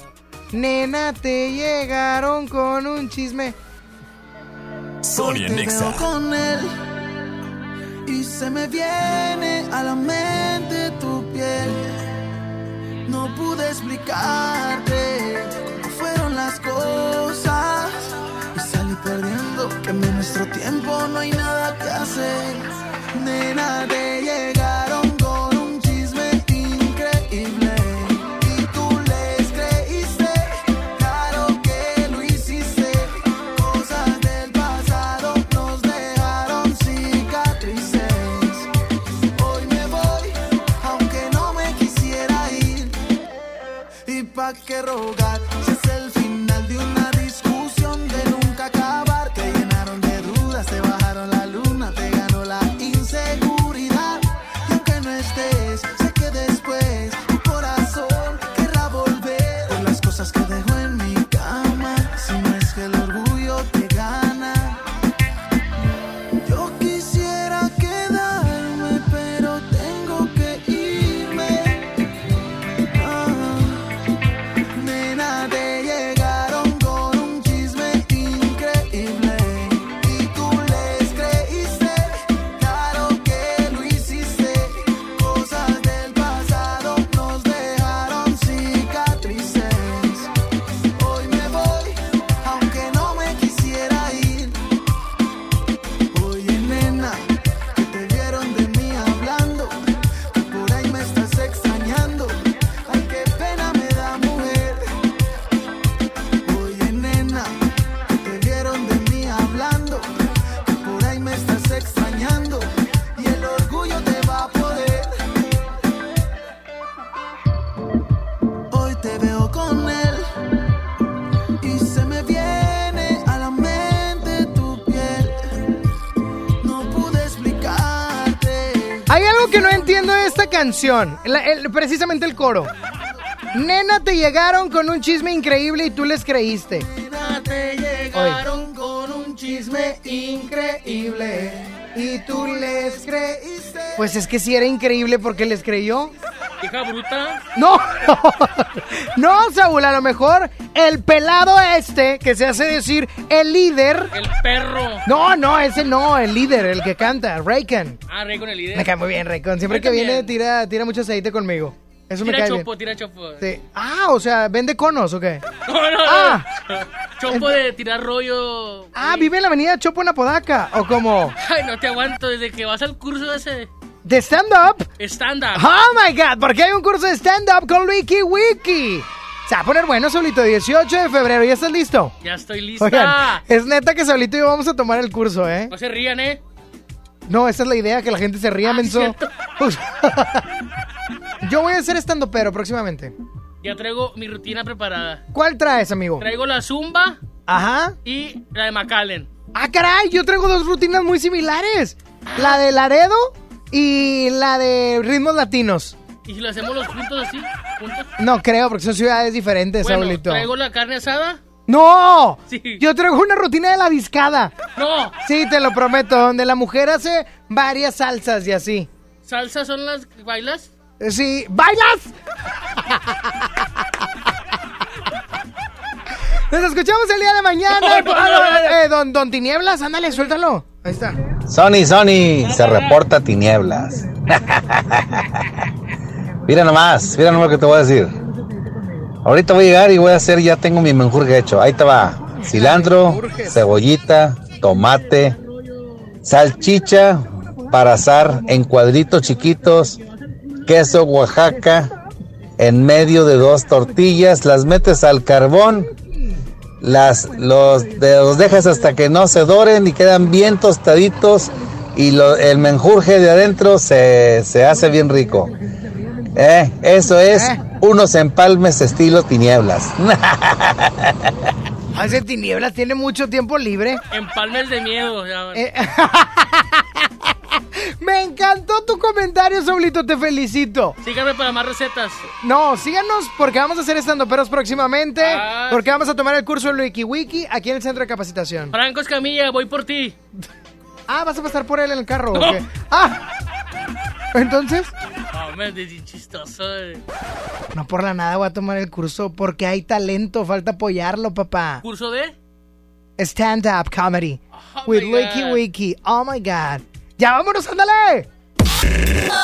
Nena, te llegaron con un chisme. Sonia Te Nexa. con él y se me viene a la mente tu piel. No pude explicarte cómo fueron las cosas y salí perdiendo que en nuestro tiempo no hay nada que hacer. Nena, te llegaron pa' canción. la- el- precisamente el coro. Nena, te llegaron con un chisme increíble y tú les creíste. Nena, te llegaron con un chisme increíble. Y tú les creíste. Pues es que sí era increíble porque les creyó. Bruta. No, no, no, Saúl, a lo mejor el pelado este que se hace decir el líder. El perro. No, no, ese no, el líder, el que canta, Raycon. Ah, rey con el líder. Me cae muy bien, Raycon. Siempre que viene tira, tira mucho aceite conmigo. Eso me Tira cae chopo, bien. tira chopo. Sí. Ah, o sea, ¿vende conos o qué? No, no, no. Ah. Chopo de tirar rollo. Ah, vive en la avenida Chopo en Apodaca. ¿O como? Ay, no te aguanto desde que vas al curso ese ¿De stand-up? stand-up. Oh my god, porque hay un curso de stand-up con Wiki Wiki. Se va a poner bueno, Saulito, 18 de febrero. ¿Ya estás listo? Ya estoy lista. Oigan, es neta que Saulito y yo vamos a tomar el curso, ¿eh? No se rían, ¿eh? No, esa es la idea, que la gente se ría, Ah, menso. yo voy a ser estando pero próximamente. Ya traigo mi rutina preparada. ¿Cuál traes, amigo? Traigo la zumba Ajá. y la de McAllen. Ah, caray, yo traigo dos rutinas muy similares. La de Laredo y la de ritmos latinos. ¿Y si lo hacemos los juntos así? ¿Juntos? No creo, porque son ciudades diferentes, Bueno, Saulito. traigo la carne asada ¡No! Sí. Yo traigo una rutina de la discada. No. Sí, te lo prometo, donde la mujer hace varias salsas y así. ¿Salsa son las que bailas? Eh, Sí, ¿bailas? Nos escuchamos el día de mañana. No, no, no, no, no. Eh, don, don Tinieblas, ándale, suéltalo. Ahí está. Sony, Sony, se reporta tinieblas. mira nomás, mira nomás lo que te voy a decir. Ahorita voy a llegar y voy a hacer, ya tengo mi menjurje hecho. Ahí te va. Cilantro, cebollita, tomate, salchicha para asar en cuadritos chiquitos, queso Oaxaca en medio de dos tortillas, las metes al carbón, las los, de- los dejas hasta que no se doren y quedan bien tostaditos y lo- el menjurje de adentro se, se hace bien rico. Eh, eso es unos empalmes estilo tinieblas. Hace Tinieblas tiene mucho tiempo libre. Empalmes de miedo. ya. Eh, Me encantó tu comentario, Saulito, te felicito. Síganme para más recetas. No, síganos porque vamos a hacer estando peros próximamente. Ah. Porque vamos a tomar el curso de Wiki Wiki aquí en el centro de capacitación. Franco Escamilla, voy por ti. Ah, vas a pasar por él en el carro. ¿o No. qué? Ah, entonces, No, me chistoso. eh. no por la nada voy a tomar el curso porque hay talento, falta apoyarlo, papá. ¿Curso de? Stand up comedy with my Wiki. Wiki. Oh my god. Ya vámonos, ándale.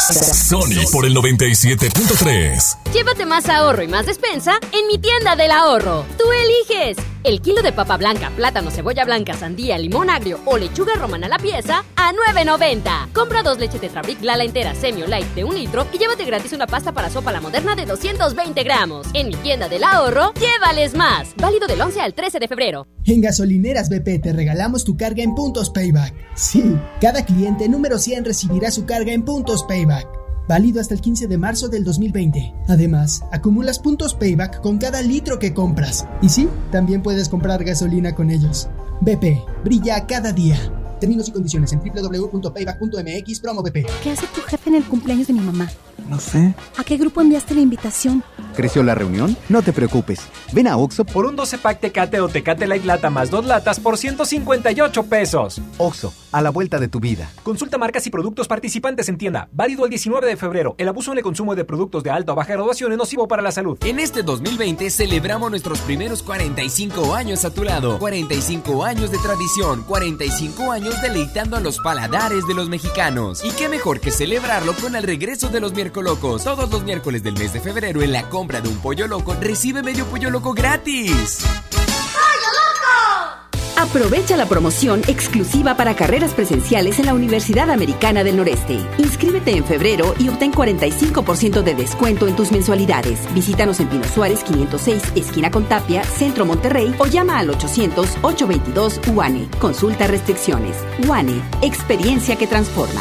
Sony por el 97.3. Llévate más ahorro y más despensa en mi tienda del ahorro. Tú eliges. El kilo de papa blanca, plátano, cebolla blanca, sandía, limón agrio o lechuga romana a la pieza a 9.90. Compra dos leches Tetrabric Lala entera semi o light de un litro y llévate gratis una pasta para sopa la moderna de 220 gramos. En mi tienda del ahorro, llévales más. Válido del 11 al 13 de febrero. En Gasolineras BP te regalamos tu carga en puntos payback. Sí, cada cliente número 100 recibirá su carga en puntos payback. Válido hasta el 15 de marzo del 2020. Además, acumulas puntos payback con cada litro que compras. Y sí, también puedes comprar gasolina con ellos. BP, brilla cada día. Términos y condiciones en www.payback.mx promo BP. ¿Qué hace tu jefe en el cumpleaños de mi mamá? No sé. ¿A qué grupo enviaste la invitación? ¿Creció la reunión? No te preocupes. Ven a Oxo Por un 12 pack Tecate o Tecate Light Lata más dos latas por 158 pesos. Oxo, a la vuelta de tu vida. Consulta marcas y productos participantes en tienda. Válido el 19 de febrero. El abuso en el consumo de productos de alta o baja graduación es nocivo para la salud. En este 2020 celebramos nuestros primeros 45 años a tu lado. 45 años de tradición, 45 años deleitando a los paladares de los mexicanos. Y qué mejor que celebrarlo con el regreso de los miércoles locos. Todos los miércoles del mes de febrero en la compra de un pollo loco recibe medio pollo loco gratis. Aprovecha la promoción exclusiva para carreras presenciales en la Universidad Americana del Noreste. Inscríbete en febrero y obtén 45% de descuento en tus mensualidades. Visítanos en Pino Suárez 506, esquina con Tapia, Centro Monterrey o llama al 800-822 UANE. Consulta restricciones. UANE, experiencia que transforma.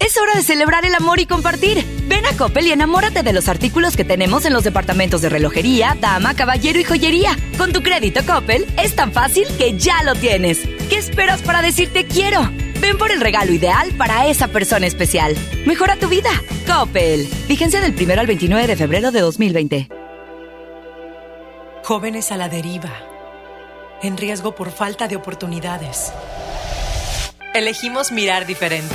Es hora de celebrar el amor y compartir. Ven a Coppel y enamórate de los artículos que tenemos en los departamentos de relojería, dama, caballero y joyería. Con tu crédito Coppel es tan fácil que ya lo tienes. ¿Qué esperas para decirte quiero? Ven por el regalo ideal para esa persona especial. Mejora tu vida. Coppel. Vigencia del 1 al 29 de febrero de 2020. Jóvenes a la deriva, en riesgo por falta de oportunidades. Elegimos mirar diferente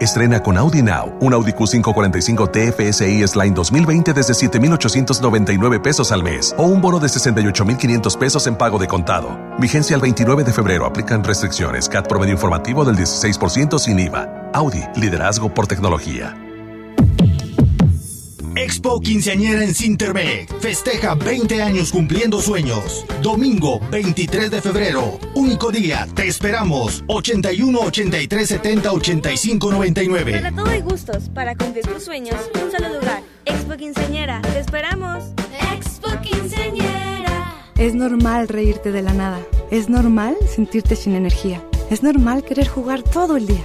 Estrena con Audi Now un Audi Q545 TFSI Sline 2020 desde 7,899 pesos al mes o un bono de 68,500 pesos en pago de contado. Vigencia el 29 de febrero. Aplican restricciones. CAT promedio informativo del 16% sin IVA. Audi, liderazgo por tecnología. Expo Quinceañera en Cintermec. Festeja 20 años cumpliendo sueños. Domingo 23 de febrero. Único día. Te esperamos. 81 83 70 85 99. Para todo hay gustos. Para cumplir tus sueños, un solo lugar. Expo Quinceañera. Te esperamos. Expo Quinceañera. Es normal reírte de la nada. Es normal sentirte sin energía. Es normal querer jugar todo el día.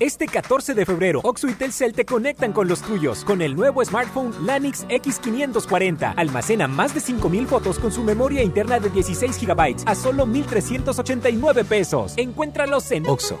Este 14 de febrero, Oxo y Telcel te conectan con los tuyos con el nuevo smartphone Lanix X540. Almacena más de 5000 fotos con su memoria interna de 16 GB a solo 1389 pesos. Encuéntralos en Oxo,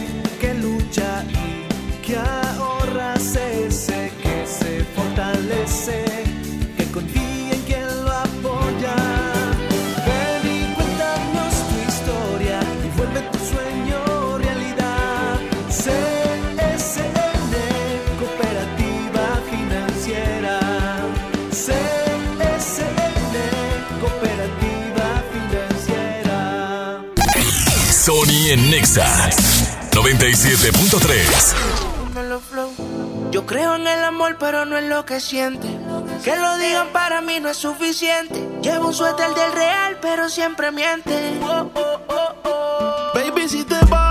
Sony en Nexa 97.3. Yo creo en el amor, pero no en lo que siente. Que lo digan para mí no es suficiente. Llevo un suéter del real, pero siempre miente. Baby, si te vas,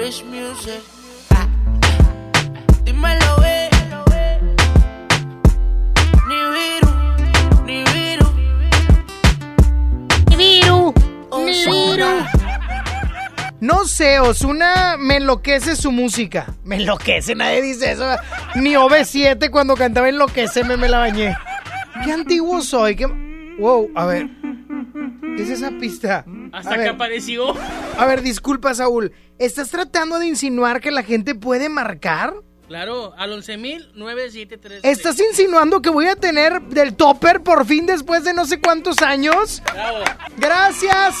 Rich Music. Ah. Dímelo, eh. Ni viru, ni viru. Viru, Viru. No sé, Osuna me enloquece su música. Me enloquece, nadie dice eso. Ni OV7 cuando cantaba Enloquece me, me la bañé. Qué antiguo soy. Qué... Wow, a ver. ¿Qué es esa pista? Hasta que apareció. A ver, disculpa, Saúl. ¿Estás tratando de insinuar que la gente puede marcar? Claro, al 11.973. ¿Estás insinuando que voy a tener del topper por fin después de no sé cuántos años? Bravo. Gracias.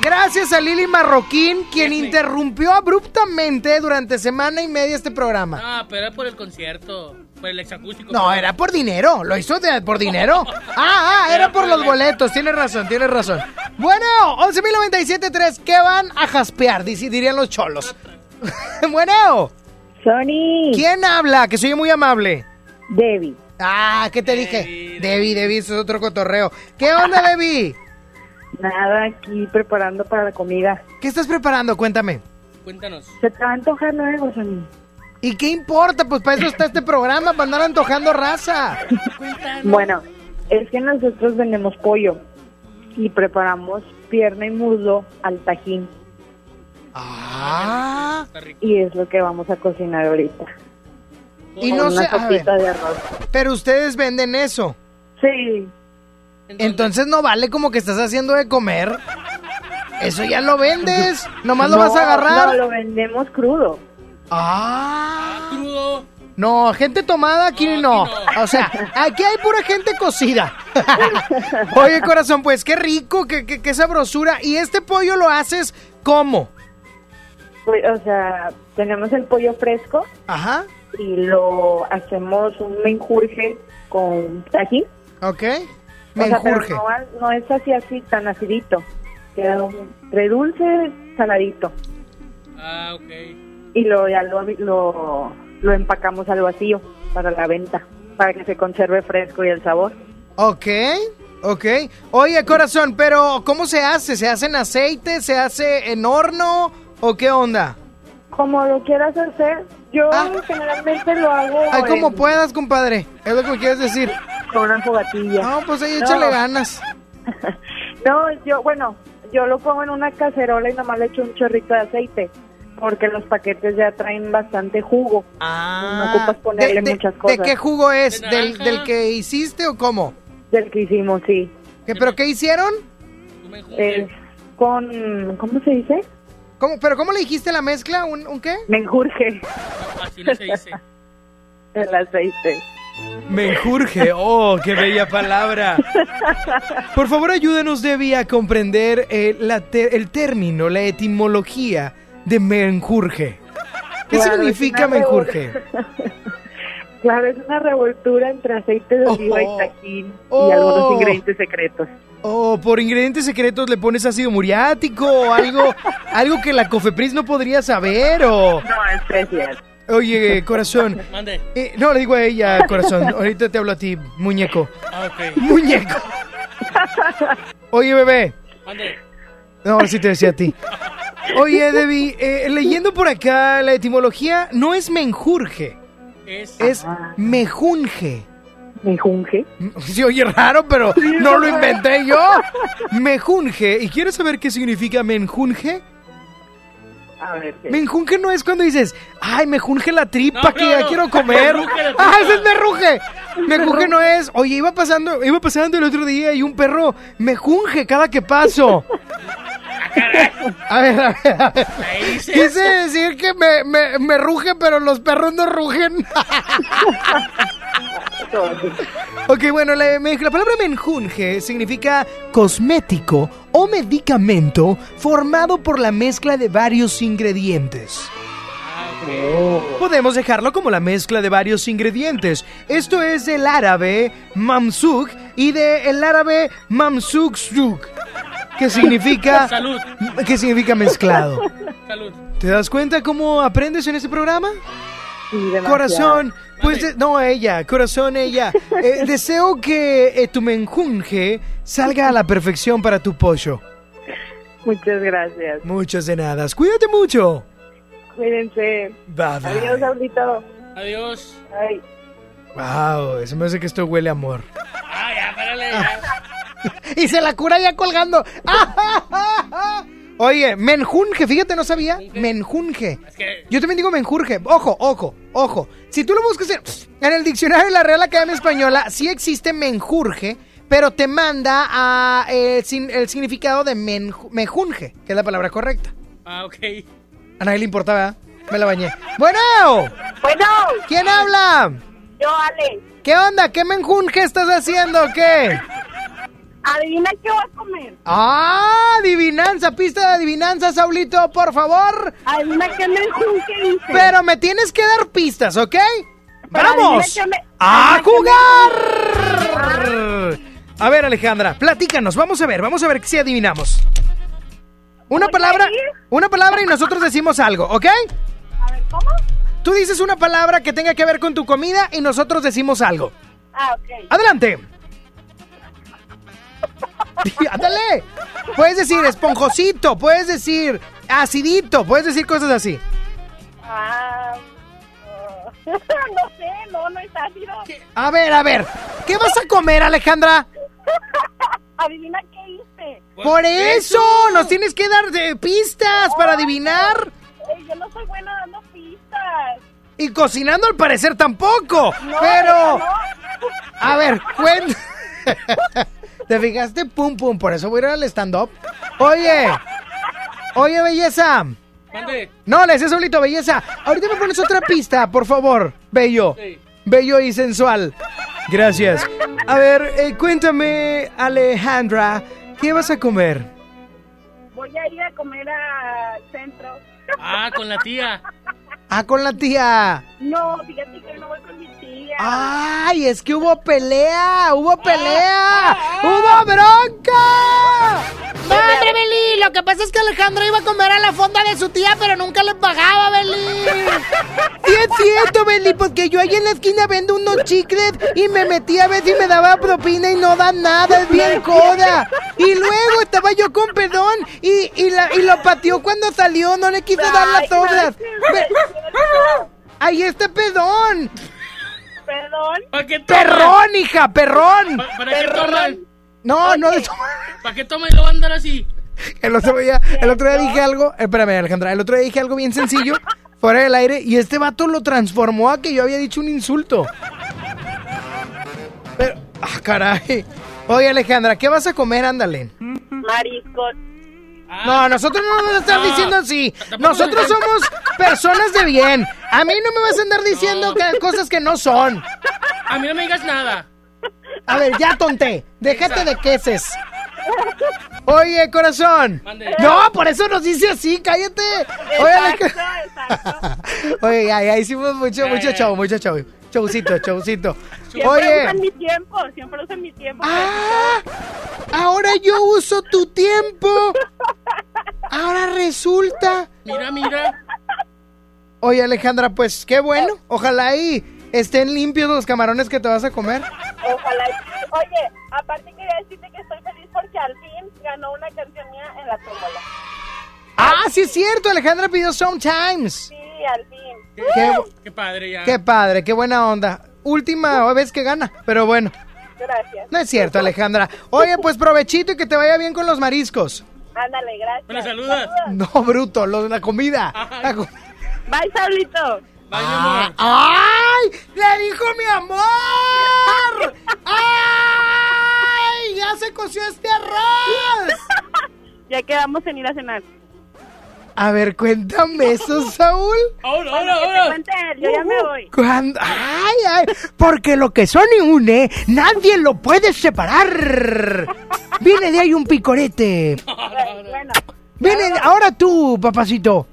Gracias a Lili Marroquín, quien interrumpió abruptamente durante semana y media este programa. Ah, pero era por el concierto. Por el exacústico. No, era por dinero. Lo hizo de- por dinero. Ah, ah, era por los boletos. Tienes razón, tienes razón. Bueno, 11.097.3. ¿Qué van a jaspear? Dirían los cholos. bueno. Sony. ¿Quién habla? Que soy muy amable. Debbie. Ah, ¿qué te dije? Debbie, Debbie, eso es otro cotorreo. ¿Qué onda, Debbie? Nada, aquí preparando para la comida. ¿Qué estás preparando? Cuéntame. Cuéntanos. Se te va a antojar nuevo, Sony. ¿Y qué importa? Pues para eso está este programa, para andar antojando raza. Bueno, es que nosotros vendemos pollo y preparamos pierna y muslo al tajín. Ah. Y es lo que vamos a cocinar ahorita. Y no una sé, a sopita ver. de arroz. Pero ustedes venden eso. Sí. Entonces no vale como que estás haciendo de comer. Eso ya lo vendes. Nomás lo No, vas a agarrar. No, lo vendemos crudo. Ah. Crudo. No, gente tomada aquí no. O sea, aquí hay pura gente cocida. Oye, corazón, pues qué rico, qué, qué, qué sabrosura. ¿Y este pollo lo haces cómo? Pues, O sea, tenemos el pollo fresco. Ajá. Y lo hacemos un menjurje con tajín. Ok. O sea, pero Menjurje. no, no es así, así, tan acidito. Queda un- entre dulce, saladito. Ah, ok. Y lo, ya lo, lo, lo empacamos al vacío para la venta, para que se conserve fresco y el sabor. Ok, ok. Oye, corazón, pero ¿cómo se hace? ¿Se hace en aceite? ¿Se hace en horno? ¿O qué onda? Como lo quieras hacer, yo generalmente lo hago Ah. Ay, como puedas, compadre. Es lo que quieres decir. con una fogatilla. No, pues ahí No. échale ganas. No, yo, bueno, yo lo pongo en una cacerola y nomás le echo un chorrito de aceite, porque los paquetes ya traen bastante jugo. no ocupas ponerle Ah. ¿De, de- muchas de cosas. qué jugo es? ¿De ¿Del, que hiciste o cómo? Del que hicimos, sí. ¿Qué, ¿Pero qué hicieron? Es con, ¿cómo se dice? ¿Cómo, ¿Pero cómo le dijiste la mezcla? ¿Un, un qué? Menjurje. Así no se dice. El aceite. Menjurje, oh, qué bella palabra. Por favor, ayúdanos, Debbie, a comprender eh, la te- el término, la etimología de menjurje. ¿Qué Claro, significa es menjurje? Claro, es una revoltura entre aceite de oliva y tajín y Oh. algunos ingredientes secretos. O por ingredientes secretos le pones ácido muriático o algo, algo que la Cofepris no podría saber o... No, especial. Oye, corazón. Mande. eh, no, le digo a ella, corazón. Ahorita te hablo a ti, muñeco. Ah, ok. Muñeco. Oye, bebé. Mande. No, sí te decía a ti. Oye, Debbie, eh, leyendo por acá la etimología, no es menjurje, Es. es mejunje. ¿Mejunje? Sí, oye, raro, pero no lo inventé yo. Mejunje. ¿Y quieres saber qué significa menjunje? A ver. ¿qué? Menjunje no es cuando dices, ay, me junge la tripa No, que no, ya no. quiero comer. Ah, ese es me ruge. Me junge no es, oye, iba pasando, iba pasando el otro día y un perro me junge cada que paso. A ver, a ver, a ver. Quise decir que me, me, me ruge, pero los perros no rugen. ok, bueno, la, la palabra menjunje significa cosmético o medicamento formado por la mezcla de varios ingredientes. Podemos dejarlo como la mezcla de varios ingredientes. Esto es del árabe mamsuk y del árabe mamsuk suk, que significa Salud. que significa mezclado. Salud. ¿Te das cuenta cómo aprendes en este programa? demasiado. Corazón, pues de- no ella, corazón ella. Eh, deseo que eh, tu menjunje salga a la perfección para tu pollo. Muchas gracias. Muchas de nada. Cuídate mucho. Cuídense. Bye, bye. Adiós, Saulito. Adiós. Ay. Wow, eso me hace que esto huele a amor. Ah, ya, párale. ya. y se la cura ya colgando. Oye, menjunje, fíjate, no sabía. Menjunje. que- Yo también digo menjurje. Ojo, ojo, ojo. Si tú lo buscas en, en el diccionario de la Real Academia Española, sí existe menjurje, pero te manda a eh, sin- el significado de menju- mejunje, que es la palabra correcta. Ah, ok. A nadie le importa, ¿verdad? Me la bañé. Bueno. Bueno. ¿Quién habla? Yo, Ale. ¿Qué onda? ¿Qué menjunje estás haciendo? ¿Qué? Adivina qué vas a comer. Ah, adivinanza, pista de adivinanza, Saulito, por favor. Adivina qué menjunje hice. Pero me tienes que dar pistas, ¿ok? Pero ¡Vamos! me- ¡A jugar! A ver, Alejandra, platícanos, vamos a ver, vamos a ver si adivinamos. Una palabra, una palabra y nosotros decimos algo, ¿ok? A ver, ¿cómo? Tú dices una palabra que tenga que ver con tu comida y nosotros decimos algo. Ah, ok. ¡Adelante! ¡Ándale! Puedes decir esponjosito, puedes decir acidito, puedes decir cosas así. Ah, no sé, no, no es ácido. A ver, a ver, ¿qué vas a comer, Alejandra? Adivina qué hice. Por eso, nos tienes que dar de pistas para adivinar. Yo no soy buena dando pistas. Y cocinando al parecer tampoco. No, pero, a ver, cuenta. ¿Te fijaste? Pum, pum, por eso voy a ir al stand-up. Oye, oye, belleza. ¿Dónde? No, le decía solito, belleza. Ahorita me pones otra pista, por favor. Bello. Sí. Bello y sensual. Gracias. A ver, eh, cuéntame, Alejandra, ¿qué vas a comer? Voy a ir a comer al centro. Ah, con la tía. Ah, con la tía. No, fíjate ¡Ay, es que hubo pelea! ¡Hubo pelea! ¡Hubo bronca! ¡Madre Beli! Lo que pasa es que Alejandra iba a comer a la fonda de su tía, pero nunca le pagaba, Beli. Sí es cierto, Beli, porque yo ahí en la esquina vendo unos chicles y me metí a ver si me daba propina y no da nada, es bien coda. Y luego estaba yo con perdón y, y, la- y lo pateó cuando salió, no le quiso dar las obras. ¡Ahí está pedón! Perdón. ¿Para qué? ¡Perrón, hija! ¡Perrón! ¿Pa- ¿Para qué toman? No, no, de ¿Para qué toman y lo van a andar así? el otro día, el otro día dije algo, eh, espérame Alejandra, el otro día dije algo bien sencillo, fuera del aire, y este vato lo transformó a que yo había dicho un insulto. Pero, ah, caray. Oye Alejandra, ¿qué vas a comer? Ándale. Mariscos. No, nosotros no nos vas a estar No, diciendo así. Nosotros somos personas de bien. A mí no me vas a andar diciendo que- cosas que no son. A mí no me digas nada. A ver, ya tonté. Déjate de queses. Oye, corazón. Mande. No, por eso nos dice así, cállate. Oye, Exacto, Ale- exacto. Oye, ya, ya hicimos mucho, Ya, mucho ya. show, mucho show. Showcito, showcito. Siempre Oye, usan mi tiempo, siempre usan mi tiempo. ah, ahora yo uso tu tiempo. Ahora resulta. Mira, mira. Oye, Alejandra, pues qué bueno. Ojalá ahí estén limpios los camarones que te vas a comer. Ojalá. Oye, aparte quería decirte que estoy feliz porque al fin ganó una canción mía en la tómbola. Ah, sí es cierto, Alejandra pidió Sometimes. Sí, al fin. Qué, Qué padre ya. qué padre, qué buena onda. Última vez que gana, pero bueno. Gracias. No es cierto, Alejandra. Oye, pues provechito y que te vaya bien con los mariscos. Ándale, gracias. Me la saludas. No, bruto, los, la comida. La Bye, Saulito. Bye, mi amor. ¡Ay! ¡Le dijo mi amor! ¡Ay! ¡Ya se coció este arroz! Ya quedamos en ir a cenar. A ver, cuéntame eso, Saúl. Ahora, ahora, ahora. yo ya me voy. ¿Cuándo? ¡Ay, ay! Porque lo que son y une, nadie lo puede separar. Viene de ahí un picorete. Bueno, Viene, de- ahora tú, papacito.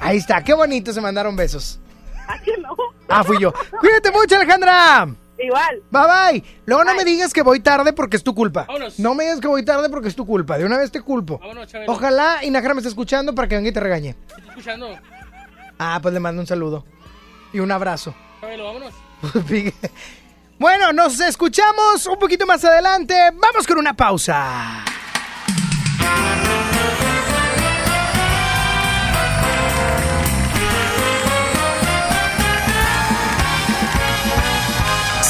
Ahí está, qué bonito se mandaron besos. así no. Ah, fui yo. Cuídate mucho, Alejandra. Igual. Bye bye. Luego no me digas que voy tarde porque es tu culpa. Vámonos. No me digas que voy tarde porque es tu culpa. De una vez te culpo. Vámonos, Chabelo. Ojalá Inajara me esté escuchando para que venga y te regañe. ¿Estás escuchando? Ah, pues le mando un saludo. Y un abrazo. Chabelo, vámonos. bueno, nos escuchamos un poquito más adelante. Vamos con una pausa.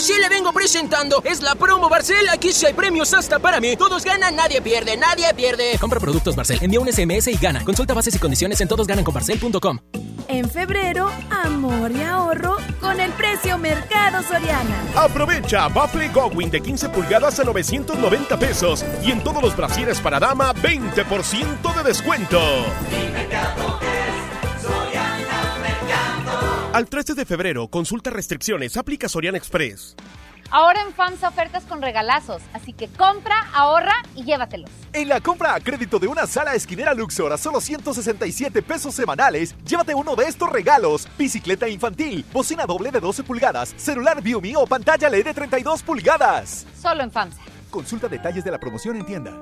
sí le vengo presentando. Es la promo Barcel. Aquí sí hay premios hasta para mí. Todos ganan, nadie pierde, nadie pierde. Compra productos Barcel, envía un SMS y gana. Consulta bases y condiciones en todosgananconbarcel.com. En febrero, amor y ahorro con el precio Mercado Soriana. Aprovecha Buffalo Gowin de 15 pulgadas a 990 pesos y en todos los brasieres para dama 20% de descuento. Al 13 de febrero, consulta restricciones, aplica Soriana Express. Ahora en FAMSA ofertas con regalazos, así que compra, ahorra y llévatelos. En la compra a crédito de una sala esquinera Luxor a solo 167 pesos semanales, llévate uno de estos regalos: bicicleta infantil, bocina doble de 12 pulgadas, celular Viumi o pantalla LED de 32 pulgadas. Solo en FAMSA. Consulta detalles de la promoción en tienda.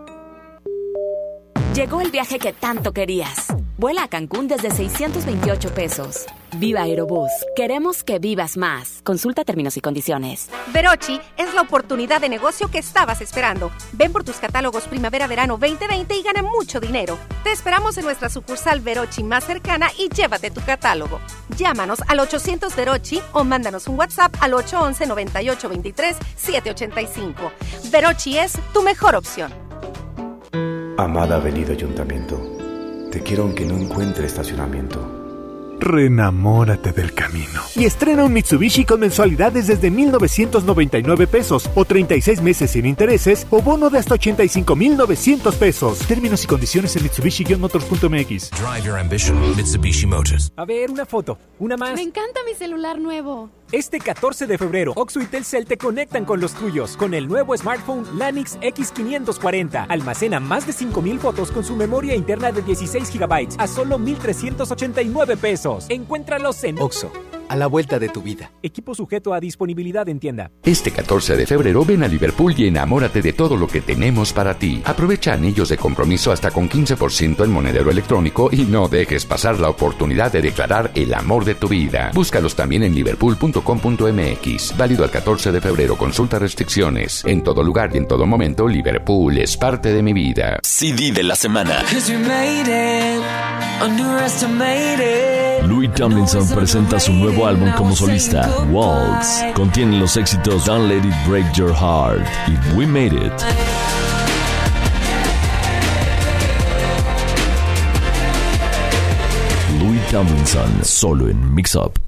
Llegó el viaje que tanto querías. Vuela a Cancún desde 628 pesos. Viva Aerobús. Queremos que vivas más. Consulta términos y condiciones. Verochi es la oportunidad de negocio que estabas esperando. Ven por tus catálogos Primavera-Verano 2020 y gana mucho dinero. Te esperamos en nuestra sucursal Verochi más cercana y llévate tu catálogo. Llámanos al 800 Verochi o mándanos un WhatsApp al 811-9823-785. Verochi es tu mejor opción. Amada Avenida Ayuntamiento, te quiero aunque no encuentre estacionamiento. Renamórate del camino. Y estrena un Mitsubishi con mensualidades desde 1,999 pesos o 36 meses sin intereses o bono de hasta 85,900 pesos. Términos y condiciones en Mitsubishi-motors.mx. Drive your ambition, Mitsubishi Motors. A ver, una foto, una más. Me encanta mi celular nuevo. Este 14 de febrero, Oxo y Telcel te conectan con los tuyos con el nuevo smartphone Lanix X540. Almacena más de 5000 fotos con su memoria interna de 16 GB a solo 1389 pesos. Encuéntralos en Oxo, a la vuelta de tu vida. Equipo sujeto a disponibilidad en tienda. Este 14 de febrero ven a Liverpool y enamórate de todo lo que tenemos para ti. Aprovecha anillos de compromiso hasta con 15% en monedero electrónico y no dejes pasar la oportunidad de declarar el amor de tu vida. Búscalos también en liverpool.com.mx. Válido al 14 de febrero. Consulta restricciones. En todo lugar y en todo momento, Liverpool es parte de mi vida. CD de la semana. Louis Tomlinson presenta su nuevo álbum como solista, Waltz. Contiene los éxitos Don't Let It Break Your Heart y We Made It. Louis Tomlinson, solo en Mix Up.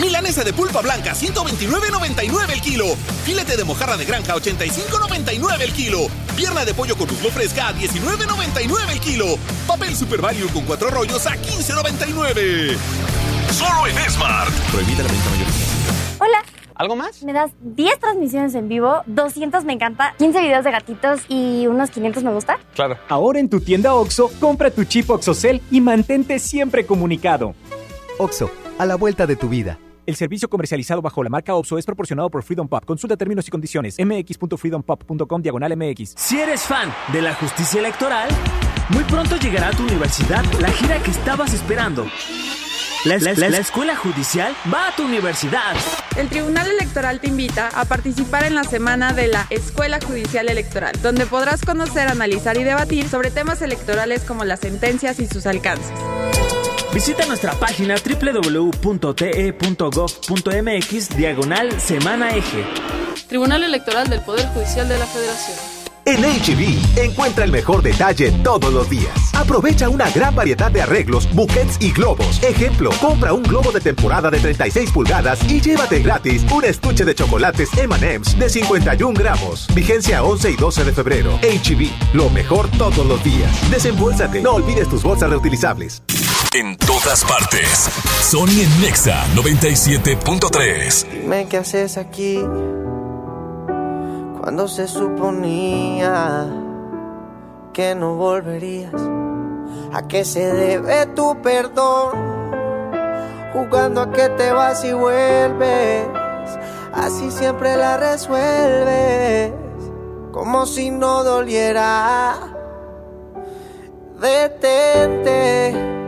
Milanesa de pulpa blanca, 129.99 el kilo. Filete de mojarra de granja, 85.99 el kilo. Pierna de pollo con muslo fresca, a 19.99 el kilo. Papel Super Value con cuatro rollos a 15.99. Solo en Smart. Prohibida la venta mayorista. Hola. ¿Algo más? Me das 10 transmisiones en vivo, 200 me encanta, 15 videos de gatitos y unos 500 me gusta. Claro. Ahora en tu tienda OXO, compra tu chip OXOCEL y mantente siempre comunicado. OXO, a la vuelta de tu vida. El servicio comercializado bajo la marca OPSO es proporcionado por Freedom Pop. Consulta términos y condiciones. mx.freedompop.com diagonal mx. Si eres fan de la justicia electoral, muy pronto llegará a tu universidad la gira que estabas esperando. La, la- la escuela judicial va a tu universidad. El Tribunal Electoral te invita a participar en la semana de la Escuela Judicial Electoral, donde podrás conocer, analizar y debatir sobre temas electorales como las sentencias y sus alcances. Visita nuestra página www.te.gov.mx diagonal semana eje. Tribunal Electoral del Poder Judicial de la Federación. En HB, encuentra el mejor detalle todos los días. Aprovecha una gran variedad de arreglos, buquets y globos. Ejemplo, compra un globo de temporada de 36 pulgadas y llévate gratis un estuche de chocolates M&M's de 51 gramos. Vigencia 11 y 12 de febrero. HB, lo mejor todos los días. Desembolsate, no olvides tus bolsas reutilizables. En todas partes. Sony en Nexa 97.3. Dime qué haces aquí cuando se suponía que no volverías. ¿A qué se debe tu perdón? Jugando a que te vas y vuelves. Así siempre la resuelves. Como si no doliera detente.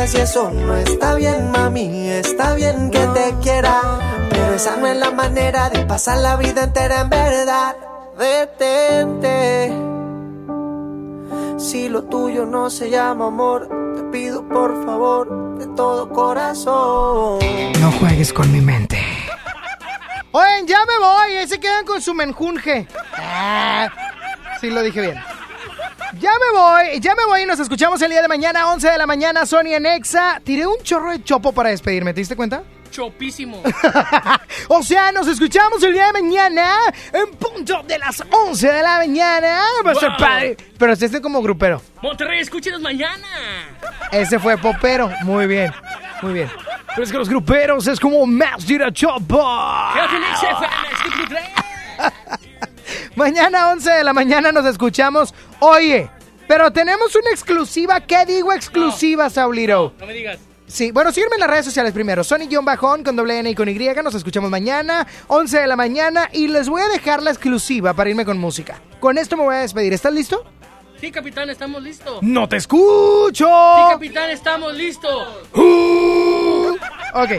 Utilizas y eso no está bien, mami. Está bien que te quiera, pero esa no es la manera de pasar la vida entera en verdad. Detente. Si lo tuyo no se llama amor, te pido por favor de todo corazón. No juegues con mi mente. Oigan, ya me voy. Ahí se quedan con su menjunje. Ah, sí, lo dije bien. Ya me voy, ya me voy y nos escuchamos el día de mañana, 11 de la mañana, Sony en Exa. Tiré un chorro de chopo para despedirme, ¿te diste cuenta? Chopísimo. O sea, nos escuchamos el día de mañana en punto de las 11 de la mañana. Va a ser padre. Pero este como grupero. Monterrey, escúchenos mañana. Ese fue popero. Muy bien, muy bien. Pero es que los gruperos es como más tira chopo. Mañana 11 de la mañana nos escuchamos. Oye, pero tenemos una exclusiva. ¿Qué digo exclusiva, Saulito? No me digas. Sí, bueno, sígueme en las redes sociales primero. Sony-Bajón con doble N y con Y. Nos escuchamos mañana, 11 de la mañana. Y les voy a dejar la exclusiva para irme con música. Con esto me voy a despedir. ¿Estás listo? Sí, capitán, estamos listos. ¡No te escucho! Sí, capitán, estamos listos. Ok.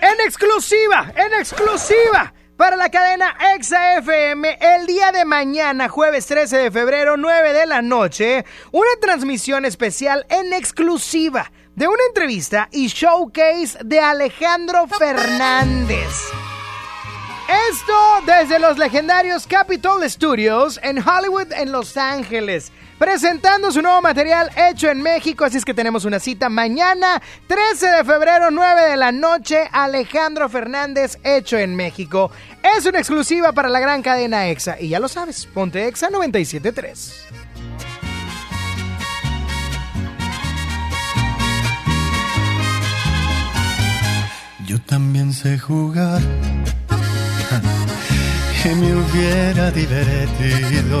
En exclusiva, en exclusiva. Para la cadena Exa FM, el día de mañana, jueves 13 de febrero, 9 de la noche, una transmisión especial en exclusiva de una entrevista y showcase de Alejandro Fernández. Esto desde los legendarios Capitol Studios en Hollywood, en Los Ángeles. Presentando su nuevo material hecho en México, así es que tenemos una cita mañana, 13 de febrero, 9 de la noche, Alejandro Fernández hecho en México. Es una exclusiva para la gran cadena EXA, y ya lo sabes, ponte EXA 97.3. Yo también sé jugar y me hubiera divertido.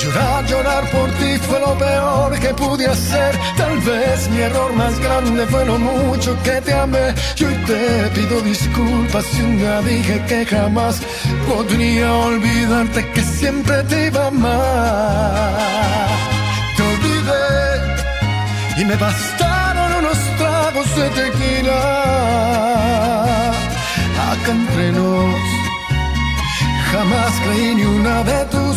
Llorar, llorar por ti fue lo peor que pude hacer. Tal vez mi error más grande fue lo mucho que te amé. Y hoy te pido disculpas si un día dije que jamás podría olvidarte que siempre te iba a amar. Te olvidé y me bastaron unos tragos de tequila. Acá entre nos Jamás creí ni una de tus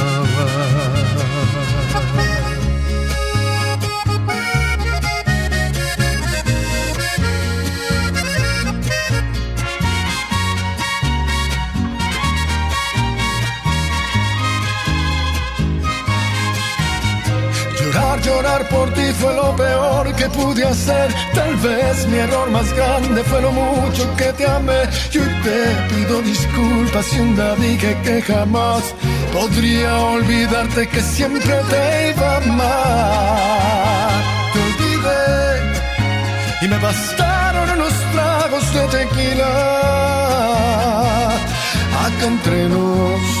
Llorar, por ti fue lo peor que pude hacer. Tal vez mi error más grande fue lo mucho que te amé. Y hoy te pido disculpas si un dije que jamás podría olvidarte que siempre te iba a amar. Te olvidé y me bastaron unos tragos de tequila. Acá entre nos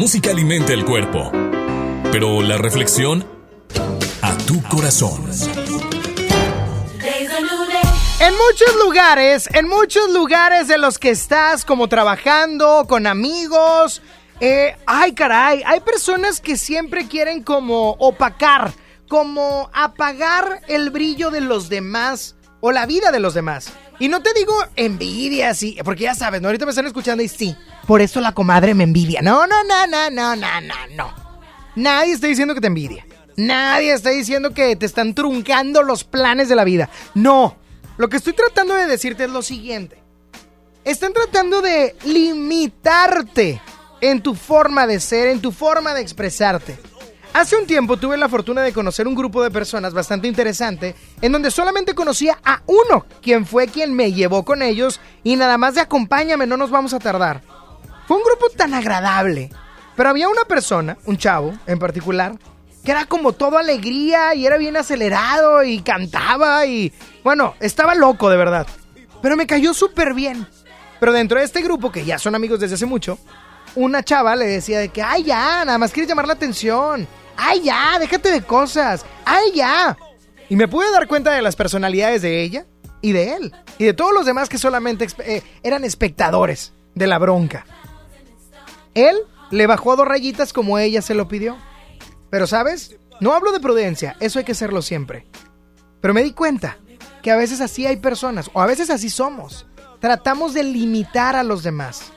Música alimenta el cuerpo, pero la reflexión a tu corazón. En muchos lugares, en muchos lugares de los que estás como trabajando, con amigos, eh, ay caray, hay personas que siempre quieren como opacar, como apagar el brillo de los demás o la vida de los demás. Y no te digo envidia, sí, porque ya sabes. Ahorita me están escuchando y sí, por eso la comadre me envidia. No, no, no, no, no, no, no, no. Nadie está diciendo que te envidia. Nadie está diciendo que te están truncando los planes de la vida. No. Lo que estoy tratando de decirte es lo siguiente. Están tratando de limitarte en tu forma de ser, en tu forma de expresarte. Hace un tiempo tuve la fortuna de conocer un grupo de personas bastante interesante en donde solamente conocía a uno, quien fue quien me llevó con ellos y nada más de acompáñame, no nos vamos a tardar. Fue un grupo tan agradable, pero había una persona, un chavo en particular, que era como todo alegría y era bien acelerado y cantaba y bueno, estaba loco de verdad. Pero me cayó súper bien. Pero dentro de este grupo, que ya son amigos desde hace mucho, una chava le decía de que, ay ya, nada más quieres llamar la atención. Ay ya, déjate de cosas. Ay ya. Y me pude dar cuenta de las personalidades de ella y de él. Y de todos los demás que solamente eh, eran espectadores de la bronca. Él le bajó dos rayitas como ella se lo pidió. Pero sabes, no hablo de prudencia, eso hay que hacerlo siempre. Pero me di cuenta que a veces así hay personas, o a veces así somos. Tratamos de limitar a los demás.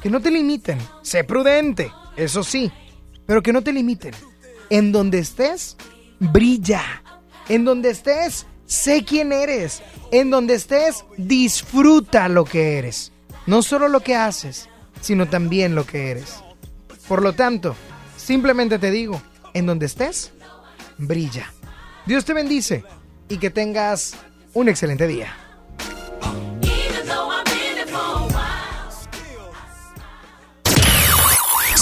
Que no te limiten, sé prudente, eso sí, pero que no te limiten. En donde estés, brilla. En donde estés, sé quién eres. En donde estés, disfruta lo que eres. No solo lo que haces, sino también lo que eres. Por lo tanto, simplemente te digo, en donde estés, brilla. Dios te bendice y que tengas un excelente día.